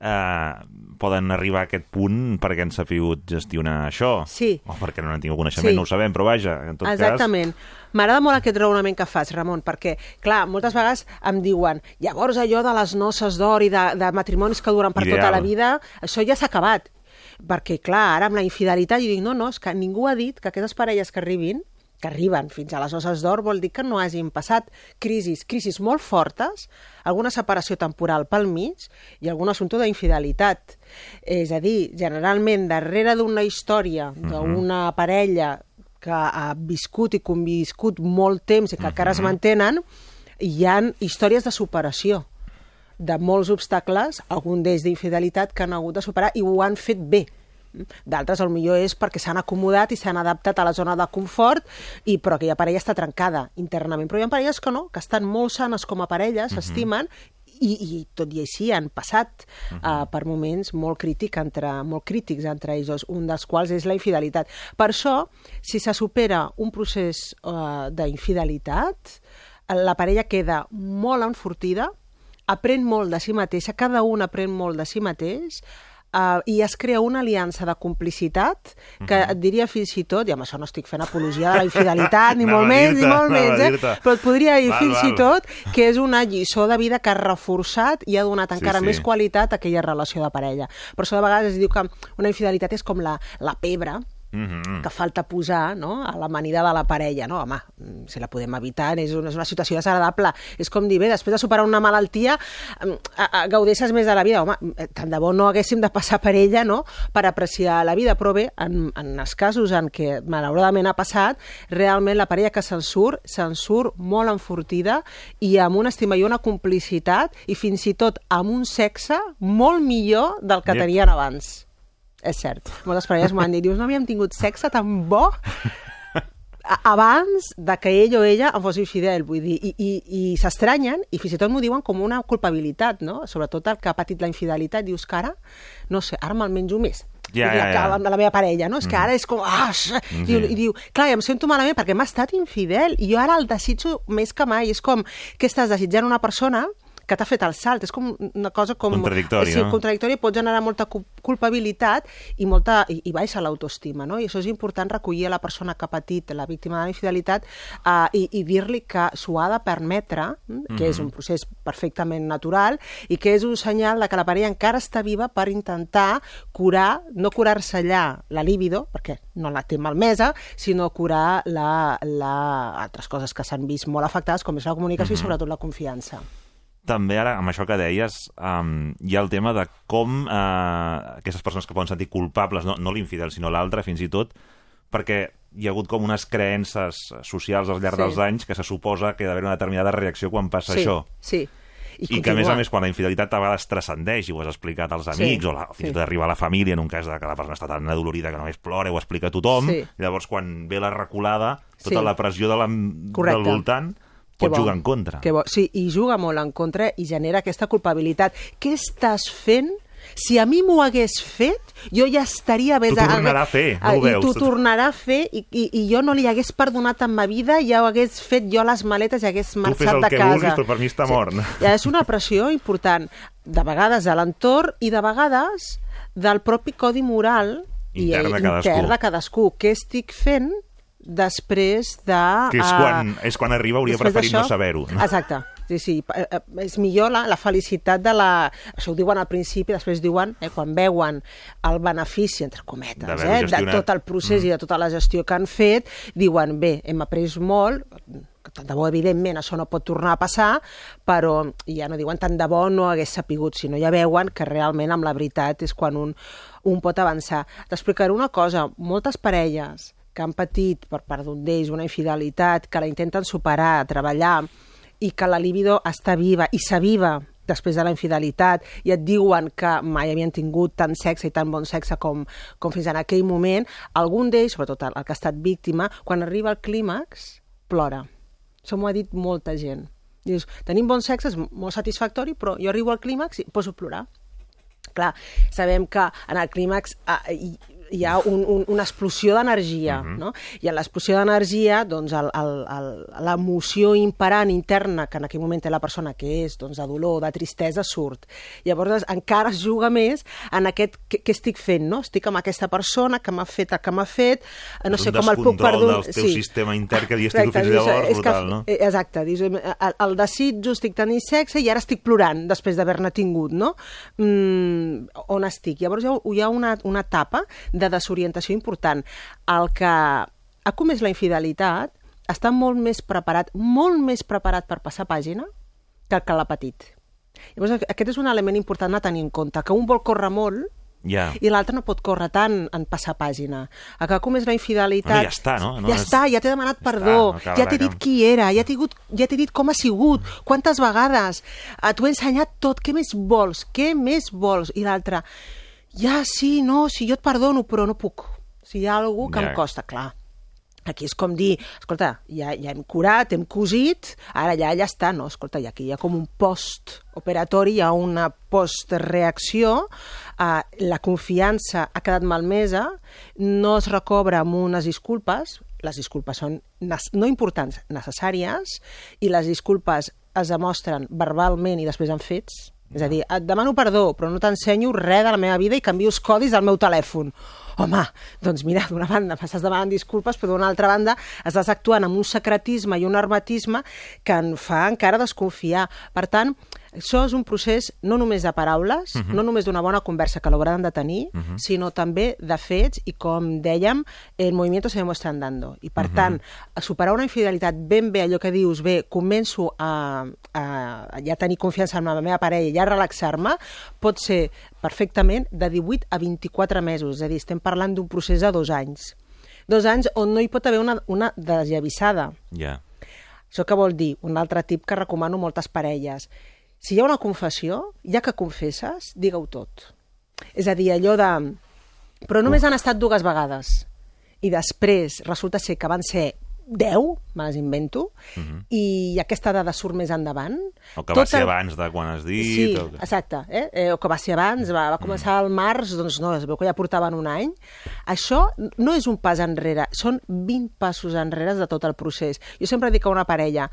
eh, poden arribar a aquest punt perquè han sapigut gestionar això. Sí. O perquè no n'han tingut coneixement, Sí. no ho sabem, però vaja, en tot Exactament. M'agrada molt aquest raonament que fas, Ramon, perquè, clar, moltes vegades em diuen llavors allò de les noces d'or i de, de matrimonis que duren per Ideal. tota la vida, això ja s'ha acabat. Perquè, clar, ara amb la infidelitat jo dic, no, no, és que ningú ha dit que aquestes parelles que arribin que arriben fins a les noces d'or vol dir que no hagin passat crisis, crisis molt fortes, alguna separació temporal pel mig i algun assumpte d'infidelitat. És a dir, generalment, darrere d'una història, d'una parella que ha viscut i conviscut molt temps i que encara es mantenen, hi han històries de superació de molts obstacles, algun d'ells d'infidelitat, que han hagut de superar i ho han fet bé. D'altres, al millor és perquè s'han acomodat i s'han adaptat a la zona de confort, i però aquella parella està trencada internament. Però hi ha parelles que no, que estan molt sanes com a parella, s'estimen, i, i tot i així han passat uh -huh. uh, per moments molt, crític entre, molt crítics entre ells dos, un dels quals és la infidelitat. Per això, si se supera un procés uh, d'infidelitat, la parella queda molt enfortida, aprèn molt de si mateixa, cada un aprèn molt de si mateix, uh, i es crea una aliança de complicitat que uh -huh. et diria fins i tot, i amb això no estic fent apologia de la infidelitat, ni <laughs> molt més, ni molt més, eh? però et podria dir val, fins val. i tot que és una lliçó de vida que ha reforçat i ha donat encara sí, sí. més qualitat a aquella relació de parella. Per això de vegades es diu que una infidelitat és com la, la pebre, Mm -hmm. que falta posar no? a l'amanida de la parella. No? Home, si la podem evitar, és una, és una situació desagradable. És com dir, bé, després de superar una malaltia, a, a, gaudeixes més de la vida. Home, tant de bo no haguéssim de passar per ella no? per apreciar la vida, però bé, en, en els casos en què malauradament ha passat, realment la parella que se'n surt, se'n surt molt enfortida i amb una estima i una complicitat i fins i tot amb un sexe molt millor del que yep. tenien abans és cert. Moltes parelles m'ho han dit, dius, no havíem tingut sexe tan bo abans de que ell o ella em fos infidel, vull dir, i, i, i s'estranyen, i fins i tot m'ho diuen com una culpabilitat, no? Sobretot el que ha patit la infidelitat, dius que ara, no sé, ara me'l menjo més. Ja, ja, ja. La, la meva parella, no? És que mm. ara és com... Ah, mm -hmm. I, I diu, clar, em sento malament perquè m'ha estat infidel i jo ara el desitjo més que mai. És com que estàs desitjant una persona que t'ha fet el salt. És com una cosa com... Contradictòria. Sí, no? contradictòria pot generar molta culpabilitat i, molta, i, i baixa l'autoestima, no? I això és important recollir a la persona que ha patit la víctima de la infidelitat uh, i, i dir-li que s'ho ha de permetre, que mm -hmm. és un procés perfectament natural i que és un senyal de que la parella encara està viva per intentar curar, no curar-se allà la líbido, perquè no la té malmesa, sinó curar la, la, altres coses que s'han vist molt afectades, com és la comunicació mm -hmm. i sobretot la confiança també ara, amb això que deies, um, hi ha el tema de com uh, aquestes persones que poden sentir culpables, no, no l'infidel, sinó l'altre, fins i tot, perquè hi ha hagut com unes creences socials al llarg sí. dels anys que se suposa que hi ha d'haver una determinada reacció quan passa sí, això. Sí, i, I que, a més a més, quan la infidelitat a vegades transcendeix, i ho has explicat als amics, sí, o la, fins i tot arriba a la família, en un cas de que la persona està tan adolorida que només plora, ho explica a tothom, sí. llavors quan ve la reculada, tota sí. la pressió de la, pot jugar en contra. Que bo. Sí, i juga molt en contra i genera aquesta culpabilitat. Què estàs fent si a mi m'ho hagués fet, jo ja estaria... T'ho tornarà a fer, no ho veus? I t'ho tornarà a fer i, i, i jo no li hagués perdonat en ma vida, ja ho hagués fet jo les maletes i hagués marxat de casa. Tu fes el que vulguis, però per mi està mort. Sí. Ja és una pressió important, de vegades de l'entorn i de vegades del propi codi moral intern de cadascú. Intern de cadascú. Què estic fent després de... Que és quan, és quan arriba, hauria preferit no saber-ho. No? Exacte. Sí, sí, eh, eh, és millor la, la felicitat de la... Això ho diuen al principi, després diuen, eh, quan veuen el benefici, entre cometes, eh, de tot el procés mm. i de tota la gestió que han fet, diuen, bé, hem après molt, tant de bo, evidentment, això no pot tornar a passar, però ja no diuen tant de bo no hagués sapigut, sinó ja veuen que realment amb la veritat és quan un, un pot avançar. T'explicaré una cosa, moltes parelles que han patit per part d'un d'ells una infidelitat, que la intenten superar, treballar, i que la libido està viva i s'aviva després de la infidelitat i et diuen que mai havien tingut tant sexe i tan bon sexe com, com fins en aquell moment, algun d'ells, sobretot el, que ha estat víctima, quan arriba al clímax, plora. Això m'ho ha dit molta gent. Dius, tenim bon sexe, és molt satisfactori, però jo arribo al clímax i poso a plorar. Clar, sabem que en el clímax eh, hi ha un, un, una explosió d'energia, uh mhm. -huh. no? I en l'explosió d'energia, doncs, l'emoció imperant interna que en aquell moment té la persona, que és doncs, de dolor, de tristesa, surt. Llavors, encara es juga més en aquest què, què estic fent, no? Estic amb aquesta persona que m'ha fet que m'ha fet, no sé com el puc perdonar... del teu sí. sistema intern que hi <laughs> estic fins llavors, brutal, que, no? Eh, exacte, dius, el, el desitjo, estic tenint sexe i ara estic plorant després d'haver-ne tingut, no? Mm, on estic? Llavors hi ha, hi ha una, una etapa de desorientació important. El que ha comès la infidelitat està molt més preparat, molt més preparat per passar pàgina que el que l'ha patit. Llavors, aquest és un element important a tenir en compte, que un vol córrer molt ja. i l'altre no pot córrer tant en passar pàgina. El que com és la infidelitat... No, ja està, no? no ja és... està, ja t'he demanat ja perdó, està, no ja t'he dit qui era, ja t'he ja dit com ha sigut, quantes vegades, t'ho he ensenyat tot, què més vols, què més vols? I l'altre, ja, sí, no, si jo et perdono, però no puc. Si hi ha algú que Ja. em costa, clar. Aquí és com dir, escolta, ja, ja hem curat, hem cosit, ara ja ja està, no, escolta, ja aquí hi ha com un post-operatori, hi ha una post-reacció, eh, la confiança ha quedat malmesa, no es recobra amb unes disculpes, les disculpes són no importants, necessàries, i les disculpes es demostren verbalment i després en fets, és a dir, et demano perdó, però no t'ensenyo res de la meva vida i canvio els codis del meu telèfon. Home, doncs mira, d'una banda m'estàs demanant disculpes, però d'una altra banda estàs actuant amb un secretisme i un hermetisme que en fa encara desconfiar. Per tant, això és un procés no només de paraules, uh -huh. no només d'una bona conversa que l'hauran de tenir, uh -huh. sinó també de fets i, com dèiem, el movimiento se demuestra andando. I, per uh -huh. tant, a superar una infidelitat ben bé, allò que dius, bé, començo a, a, a ja tenir confiança en la meva parella i a relaxar-me, pot ser perfectament de 18 a 24 mesos. És a dir, estem parlant d'un procés de dos anys. Dos anys on no hi pot haver una, una desllavissada. Ja. Això què vol dir? Un altre tip que recomano moltes parelles. Si hi ha una confessió, ja que confesses, digue-ho tot. És a dir, allò de... Però només han estat dues vegades. I després resulta ser que van ser 10, me les invento, uh -huh. i aquesta dada surt més endavant. Mhm. O que va Tot ser el- abans de quan has dit... Sí, o que... exacte. Eh? Eh, o que va ser abans, va, va començar al març, doncs no, es veu que ja portaven un any. Això no és un pas enrere, són 20 passos enrere de tot el procés. Jo sempre dic a una parella,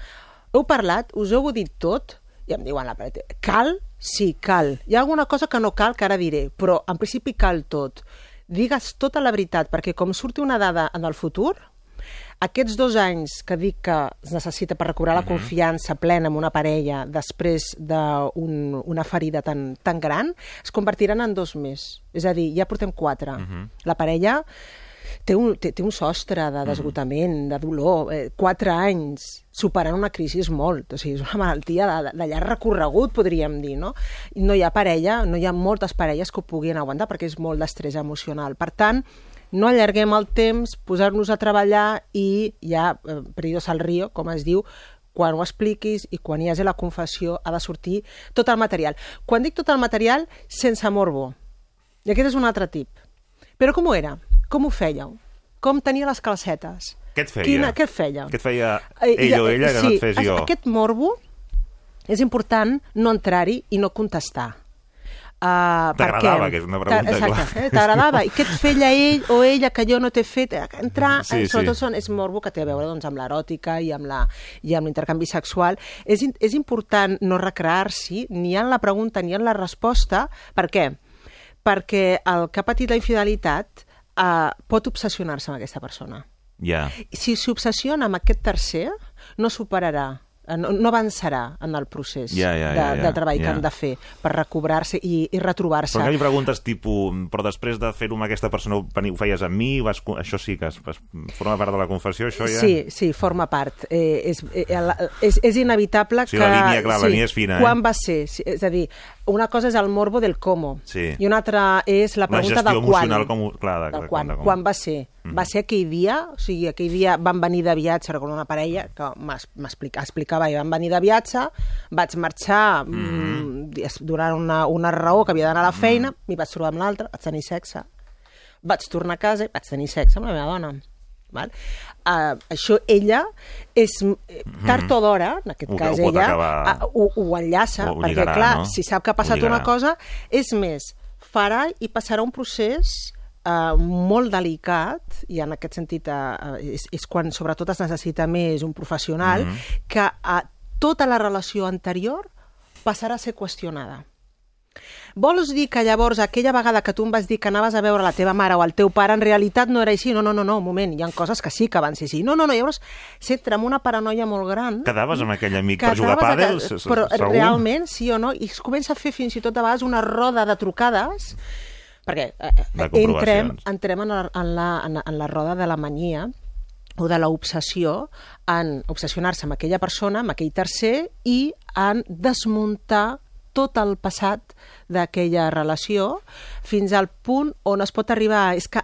heu parlat, us heu dit tot, i em diuen la parella, cal? Sí, cal. Hi ha alguna cosa que no cal, que ara diré, però en principi cal tot. Digues tota la veritat, perquè com surti una dada en el futur, aquests dos anys que dic que es necessita per recobrar la confiança plena en una parella després d'una un, ferida tan, tan gran, es convertiran en dos més. És a dir, ja portem quatre. La parella té un, té, té un sostre de desgotament, de dolor, eh, quatre anys superant una crisi és molt, o sigui, és una malaltia de, de llarg recorregut, podríem dir, no? No hi ha parella, no hi ha moltes parelles que ho puguin aguantar perquè és molt d'estrès emocional. Per tant, no allarguem el temps, posar-nos a treballar i ja, eh, perillos al río, com es diu, quan ho expliquis i quan hi hagi la confessió ha de sortir tot el material. Quan dic tot el material, sense morbo. I aquest és un altre tip. Però com ho era? Com ho fèieu? Com tenia les calcetes? Què et feia? Quina, què et feia? Què et feia Eh, ell o ella que sí, no et fes es- jo? Aquest morbo és important no entrar-hi i no contestar. Uh, T'agradava, que és una pregunta, Exacte, clar. eh? t'agradava. I què et feia ell o ella que jo no t'he fet? Entrar, Sí, eh, sobretot sí. són, és morbo que té a veure doncs, amb l'eròtica i amb l'intercanvi sexual. És, és important no recrear-s'hi ni en la pregunta ni en la resposta. Per què? Perquè el que ha patit la infidelitat eh, pot obsessionar-se amb aquesta persona. Ja. Si s'obsessiona amb aquest tercer, no superarà, eh, no, no avançarà en el procés Ja, ja, de, ja, ja, de treball ja. que han de fer per recobrar-se i, i retrobar-se. Però que li preguntes, tipus, però després de fer-ho amb aquesta persona ho feies amb mi, vas, això sí que es, es, forma part de la confessió, això ja... Sí, sí, forma part. Eh, és, eh, el- és, és inevitable Sí, que... la línia, clar, la línia és fina, eh? Quan va ser? Sí, és a dir, una cosa és el morbo del com Sí. i una altra és la pregunta gestió de quan. com clar, de- del de- quan. de com. Quan va ser? Va ser aquell dia? O sigui, aquell dia van venir de viatge, recordo una parella que m'es- m'explica- explicava i van venir de viatge, vaig marxar mm -hmm. durant una, una raó que havia d'anar a la feina, m'hi vaig trobar amb l'altra, vaig tenir sexe, vaig tornar a casa i vaig tenir sexe amb la meva dona. Val? Uh, això ella és tard o d'hora, en aquest Ho- cas ho ella, acabar- uh, ho, ho enllaça, Ho perquè lligarà, clar, no? si sap que ha Ho passat una cosa, és més, farà i passarà un procés eh, molt delicat, i en aquest sentit eh, és, és quan sobretot es necessita més un professional, Mhm. que a tota la relació anterior passarà a ser qüestionada. Vols dir que llavors aquella vegada que tu em vas dir que anaves a veure la teva mare o el teu pare en realitat no era així? No, no, no, no, un moment, hi ha coses que sí que van ser així. No, no, no, llavors s'entra en una paranoia molt gran. Quedaves amb aquell amic per jugar a pàdel? Però segur? realment, sí o no? I es comença a fer fins i tot a vegades una roda de trucades perquè eh, eh, entrem, entrem en, la, en, la, en, la, en la roda de la mania o de l'obsessió en obsessionar-se amb aquella persona, amb aquell tercer, i en desmuntar tot el passat d'aquella relació fins al punt on es pot arribar... És que,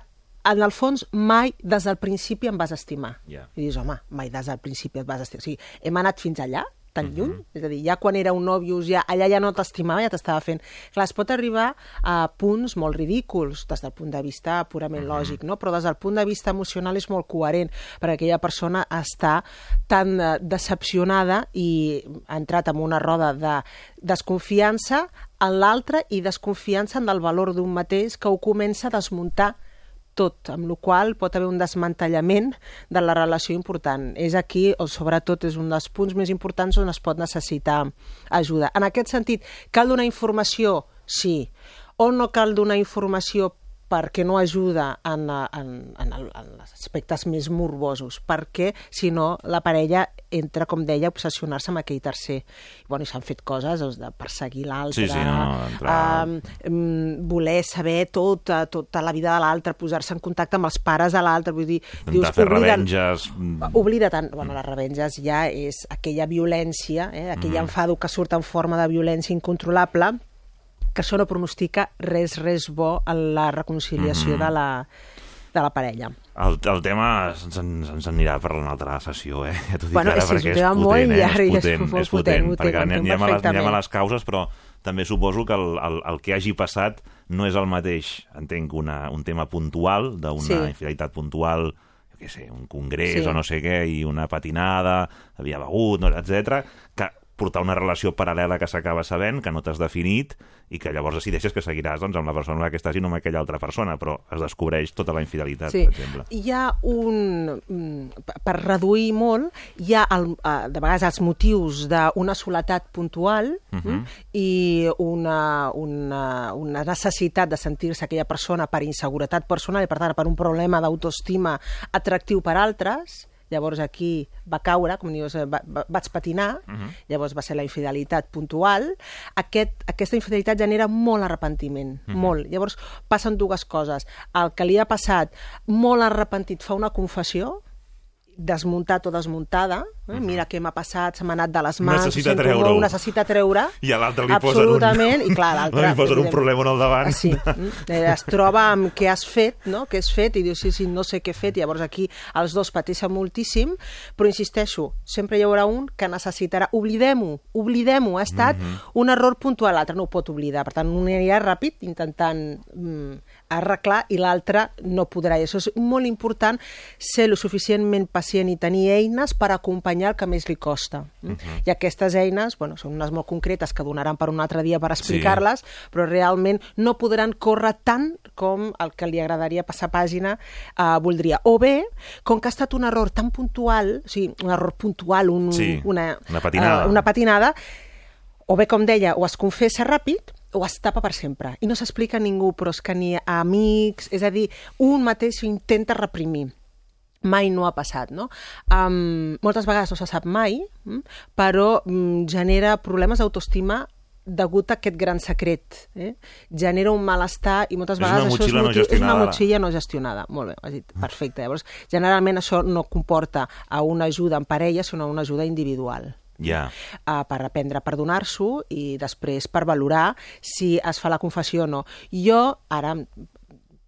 en el fons, mai des del principi em vas estimar. Ja. I dius, home, mai des del principi et vas estimar. O sigui, hem anat fins allà, tan lluny, és a dir, ja quan era un nòvios, ja, allà ja no t'estimava, ja t'estava fent. Clar, es pot arribar a punts molt ridículs des del punt de vista purament lògic, no? però des del punt de vista emocional és molt coherent, perquè aquella persona està tan eh, decepcionada i ha entrat en una roda de desconfiança en l'altre i desconfiança en el valor d'un mateix que ho comença a desmuntar tot, amb la qual pot haver un desmantellament de la relació important. És aquí, o sobretot, és un dels punts més importants on es pot necessitar ajuda. En aquest sentit, cal donar informació? Sí. O no cal donar informació perquè no ajuda en, en, en, el, en els aspectes més morbosos, perquè, si no, la parella entra, com deia, a obsessionar-se amb aquell tercer. Bueno, i s'han fet coses doncs, de perseguir l'altre, Sí, sí, no, entrar- eh, voler saber tota, tota la vida de l'altre, posar-se en contacte amb els pares de l'altre, vull dir... Intentar fer oblida'n- revenges... mm, Oblida tant... Bueno, les revenges ja és aquella violència, eh, aquell Mm. enfado que surt en forma de violència incontrolable, que això no pronostica res, res bo en la reconciliació Mm-hmm. de, la, de la parella. El, el tema se'ns en- se'ns anirà per una altra sessió, eh? Ja t'ho dic Bueno, ara, sí, és perquè és tema potent, molt eh? llarg és és potent, molt és potent, potent, perquè anem, anem, a les, anem a les causes, però també suposo que el, el, el que hagi passat no és el mateix, entenc, una, un tema puntual, d'una Sí. infidelitat puntual, jo què sé, un congrés Sí. o no sé què, i una patinada, havia begut, no, etc que portar una relació paral·lela que s'acaba sabent, que no t'has definit, i que llavors decideixes que seguiràs doncs, amb la persona amb la que estàs i no amb aquella altra persona, però es descobreix tota la infidelitat, Sí. per exemple. Hi ha un... mm, per- reduir molt, hi ha el, eh, de vegades els motius d'una soledat puntual mm, i una, una, una necessitat de sentir-se aquella persona per inseguretat personal i, per tant, per un problema d'autoestima atractiu per altres, llavors aquí va caure, com dius, eh, va, va, vaig patinar, llavors va ser la infidelitat puntual. Aquest, aquesta infidelitat genera molt arrepentiment, molt. Llavors passen dues coses. El que li ha passat, molt arrepentit, fa una confessió, desmuntat o desmuntada, eh? mira què m'ha passat, se m'ha anat de les mans, Necessita treure-ho. necessita treure, <laughs> I a l'altre li posen un- i clar, l'altre... <laughs> li posen un problema al davant. Ah, Sí, <laughs> mm, eh, es troba amb què has fet, no? què has fet, i dius, sí, sí, no sé què he fet, i llavors aquí els dos pateixen moltíssim, però insisteixo, sempre hi haurà un que necessitarà, oblidem-ho, oblidem-ho, ha estat un error puntual, l'altre no ho pot oblidar, per tant, un anirà ràpid intentant mm, arreglar i l'altre no podrà, i això és molt important, ser lo suficientment pacient i tenir eines per acompanyar el que més li costa. Mm? I aquestes eines, bueno, són unes molt concretes que donaran per un altre dia per explicar-les, però realment no podran córrer tant com el que li agradaria passar pàgina eh, voldria. O bé, com que ha estat un error tan puntual, o sigui, un error puntual, un, Sí, una, una patinada. eh, una patinada, o bé, com deia, o es confessa ràpid o es tapa per sempre. I no s'explica a ningú, però és que ni a amics... És a dir, un mateix ho intenta reprimir mai no ha passat, no? Um, moltes vegades no se sap mai, mm, però mm, genera problemes d'autoestima degut a aquest gran secret. Eh? Genera un malestar i moltes És vegades això és, no és una motxilla no gestionada. Molt bé, has dit, perfecte. Llavors, generalment això no comporta a una ajuda en parella, sinó a una ajuda individual Ja. uh, per aprendre a perdonar-s'ho i després per valorar si es fa la confessió o no. Jo, ara,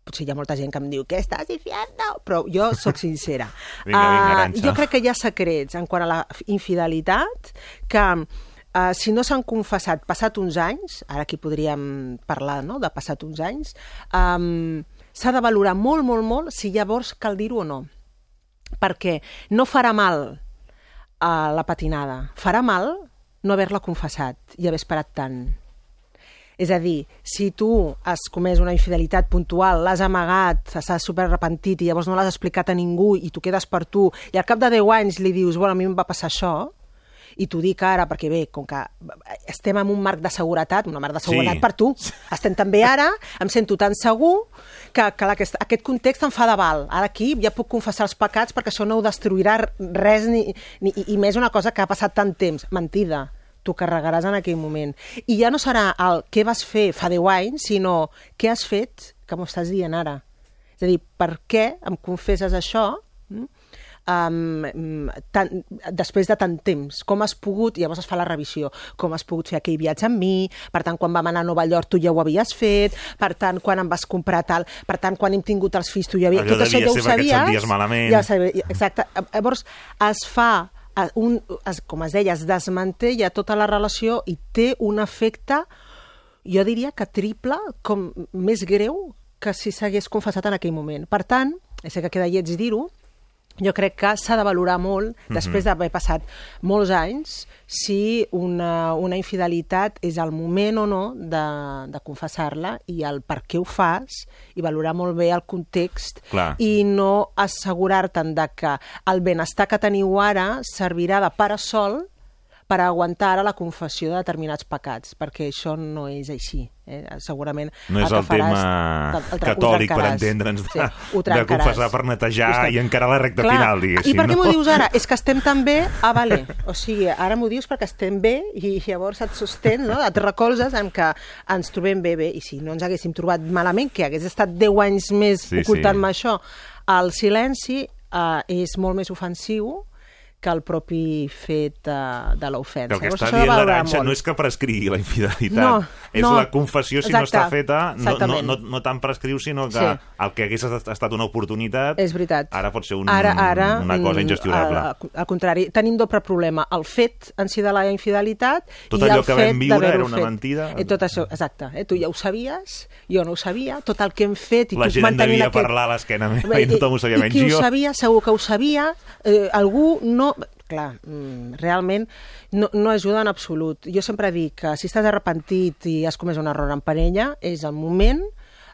potser hi ha molta gent que em diu què estàs diciendo? Però jo sóc sincera. <laughs> Vinga, vinga, Arantxa. jo crec que hi ha secrets en quant a la infidelitat que uh, si no s'han confessat passat uns anys, ara aquí podríem parlar no? de passat uns anys, um, s'ha de valorar molt, molt, molt si llavors cal dir-ho o no. Perquè no farà mal a la patinada. Farà mal no haver-la confessat i haver esperat tant. És a dir, si tu has comès una infidelitat puntual, l'has amagat, estàs super arrepentit i llavors no l'has explicat a ningú i tu quedes per tu i al cap de 10 anys li dius, bueno, a mi em va passar això, i t'ho dic ara perquè bé, com que estem en un marc de seguretat, una marc de seguretat Sí. per tu, estem també ara, em sento tan segur que, que aquest, aquest context em fa de val. Ara aquí ja puc confessar els pecats perquè això no ho destruirà res ni, ni, i més una cosa que ha passat tant temps. Mentida t'ho carregaràs en aquell moment. I ja no serà el què vas fer fa 10 anys, sinó què has fet que m'ho estàs dient ara. És a dir, per què em confesses això mm, um, tan, després de tant temps? Com has pogut, llavors es fa la revisió, com has pogut fer aquell viatge amb mi, per tant, quan vam anar a Nova York tu ja ho havies fet, per tant, quan em vas comprar tal, per tant, quan hem tingut els fills tu ja havies... Allò Tot això ja ho sabies. Ja sabia, exacte. Llavors, es fa un, es, com es deia, es desmantella tota la relació i té un efecte, jo diria que triple, com més greu que si s'hagués confessat en aquell moment. Per tant, sé que queda lleig dir-ho, jo crec que s'ha de valorar molt, mm -hmm. després d'haver passat molts anys, si una, una infidelitat és el moment o no de, de confessar-la i el per què ho fas i valorar molt bé el context Clar. i no assegurar-te'n de que el benestar que teniu ara servirà de parasol per aguantar ara la confessió de determinats pecats, perquè això no és així. Eh? Segurament No és el tema faràs- el- el catòlic, per entendre'ns, de, Sí, de confessar per netejar Just- i encarar la recta Clar, final, diguéssim. I per què no? m'ho dius ara? És que estem tan bé, ah, vale. O sigui, ara m'ho dius perquè estem bé i llavors et sostens, no? et recolzes en que ens trobem bé, bé. I si no ens haguéssim trobat malament, que hagués estat 10 anys més Sí, ocultant-me sí. això, el silenci eh, és molt més ofensiu que el propi fet eh, de l'ofensa. El que Llavors, està de dient l'Aranxa no és que prescrigui la infidelitat, No, és no. la confessió, si no Exacte, està feta, no, no, no, no tant prescriu, sinó que Sí. el que hagués estat- una oportunitat, És veritat. ara pot ser un, ara, ara, una cosa ingestionable. Al, al contrari, tenim doble problema. El fet en si de la infidelitat Tot i el que fet vam viure era una fet. mentida. I tot això, exacte. Eh? Tu ja ho sabies, jo no ho sabia, tot el que hem fet... I La gent en mantenint devia aquest... parlar a l'esquena meva <laughs> i tothom ho sabia, I menys qui jo. ho sabia, segur que ho sabia. Eh, algú no... Clar, mm, realment no, no ajuda en absolut. Jo sempre dic que si estàs arrepentit i has comès un error en parella, és el moment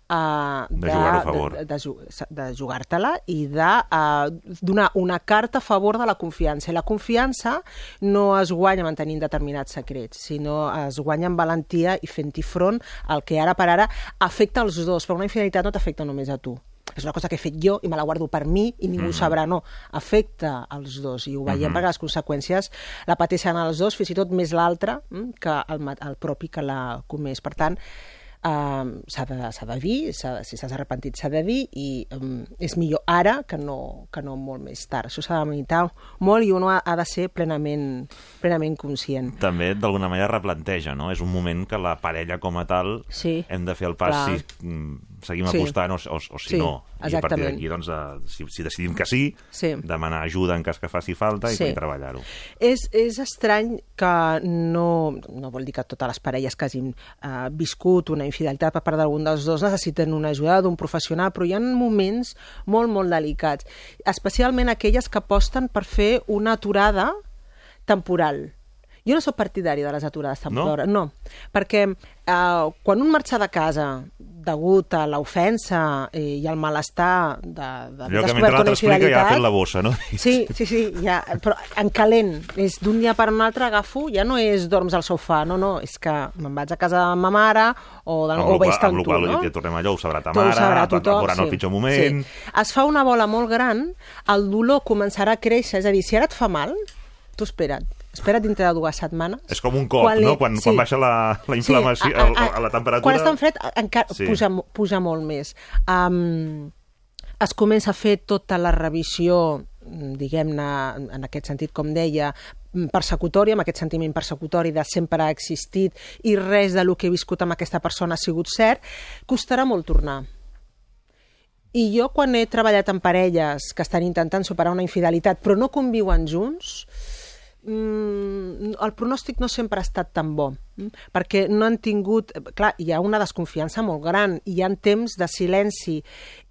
uh, De jugar-ho a favor. de, de, de jugar-te-la i de uh, donar una carta a favor de la confiança. I la confiança no es guanya mantenint determinats secrets, sinó es guanya amb valentia i fent-hi front al que ara per ara afecta els dos, però una infidelitat no t'afecta només a tu. És una cosa que he fet jo i me la guardo per mi i ningú mm. ho sabrà, no. Afecta els dos i ho veiem mm -hmm. perquè les conseqüències la pateixen els dos, fins i tot més l'altre mm, que el, el propi que l'ha comès. Per tant, um, s'ha de, de dir, si estàs arrepentit s'ha de dir i um, és millor ara que no, que no molt més tard. Això s'ha de meditar molt i un ha, ha de ser plenament, plenament conscient. També, d'alguna manera, replanteja, no? És un moment que la parella com a tal Sí, hem de fer el pas clar. si mm, seguim Sí. apostant o, o, o si Sí, no. I a partir d'aquí, doncs, de, si, si decidim que sí, Sí. demanar ajuda en cas que faci falta i, Sí. i treballar-ho. És, és estrany que no, no vol dir que totes les parelles que hagin uh, viscut una infidelitat per part d'algun dels dos necessiten una ajuda d'un professional, però hi ha moments molt, molt delicats, especialment aquelles que aposten per fer una aturada temporal. Jo no sóc partidari de les aturades temporals, no, no perquè eh, quan un marxa de casa degut a l'ofensa eh, i al malestar de, de Allò que mentre l'altre explica ja ha fet la bossa, no? <laughs> Sí, sí, sí, ja, però en calent. És d'un dia per un altre agafo, ja no és dorms al sofà, no, no, és que me'n vaig a casa de ma mare o, de, Amb o veig tant tu, qual no? ja tornem allò, ho sabrà ta Tu ho mare, sabrà tothom, veuran el pitjor moment... Sí. Es fa una bola molt gran, el dolor començarà a créixer, és a dir, si ara et fa mal, tu espera't, espera't dintre de dues setmanes. És com un cop, li- no? Quan, quan baixa la, la inflamació, Sí, a, a, a la temperatura... Quan està en fred encara Sí. sí. puja, puja molt més. Um, es comença a fer tota la revisió diguem-ne, en aquest sentit, com deia, persecutòria, amb aquest sentiment persecutori de sempre ha existit i res de lo que he viscut amb aquesta persona ha sigut cert, costarà molt tornar. I jo, quan he treballat amb parelles que estan intentant superar una infidelitat però no conviuen junts, el pronòstic no sempre ha estat tan bo, mm, perquè no han tingut... Clar, hi ha una desconfiança molt gran, hi ha temps de silenci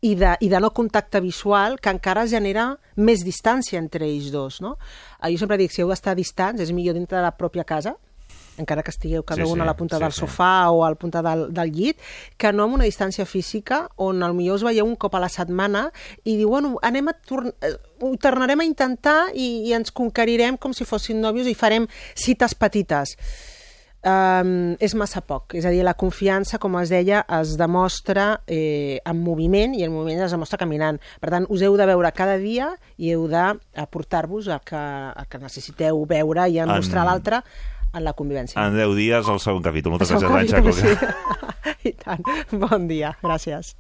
i de, i de no contacte visual que encara genera més distància entre ells dos, no? Eh, Jo sempre dic, si heu d'estar distants, és millor dintre de la pròpia casa, encara que estigueu cada Sí, un sí, a la punta sí, del sí. sofà o a la punta del, del llit, que no amb una distància física on al millor us veieu un cop a la setmana i diu, bueno, anem a eh, ho tornarem a intentar i, i ens conquerirem com si fossin nòvios i farem cites petites. Um, és massa poc, és a dir, la confiança, com es deia, es demostra eh, en moviment i el moviment es demostra caminant. Per tant, us heu de veure cada dia i heu d'aportar-vos el, que, el que necessiteu veure i en En- mostrar a l'altre en la convivència. En 10 dies, el segon capítol. Moltes gràcies, capítol, sí. <laughs> I tant. Bon dia, gràcies.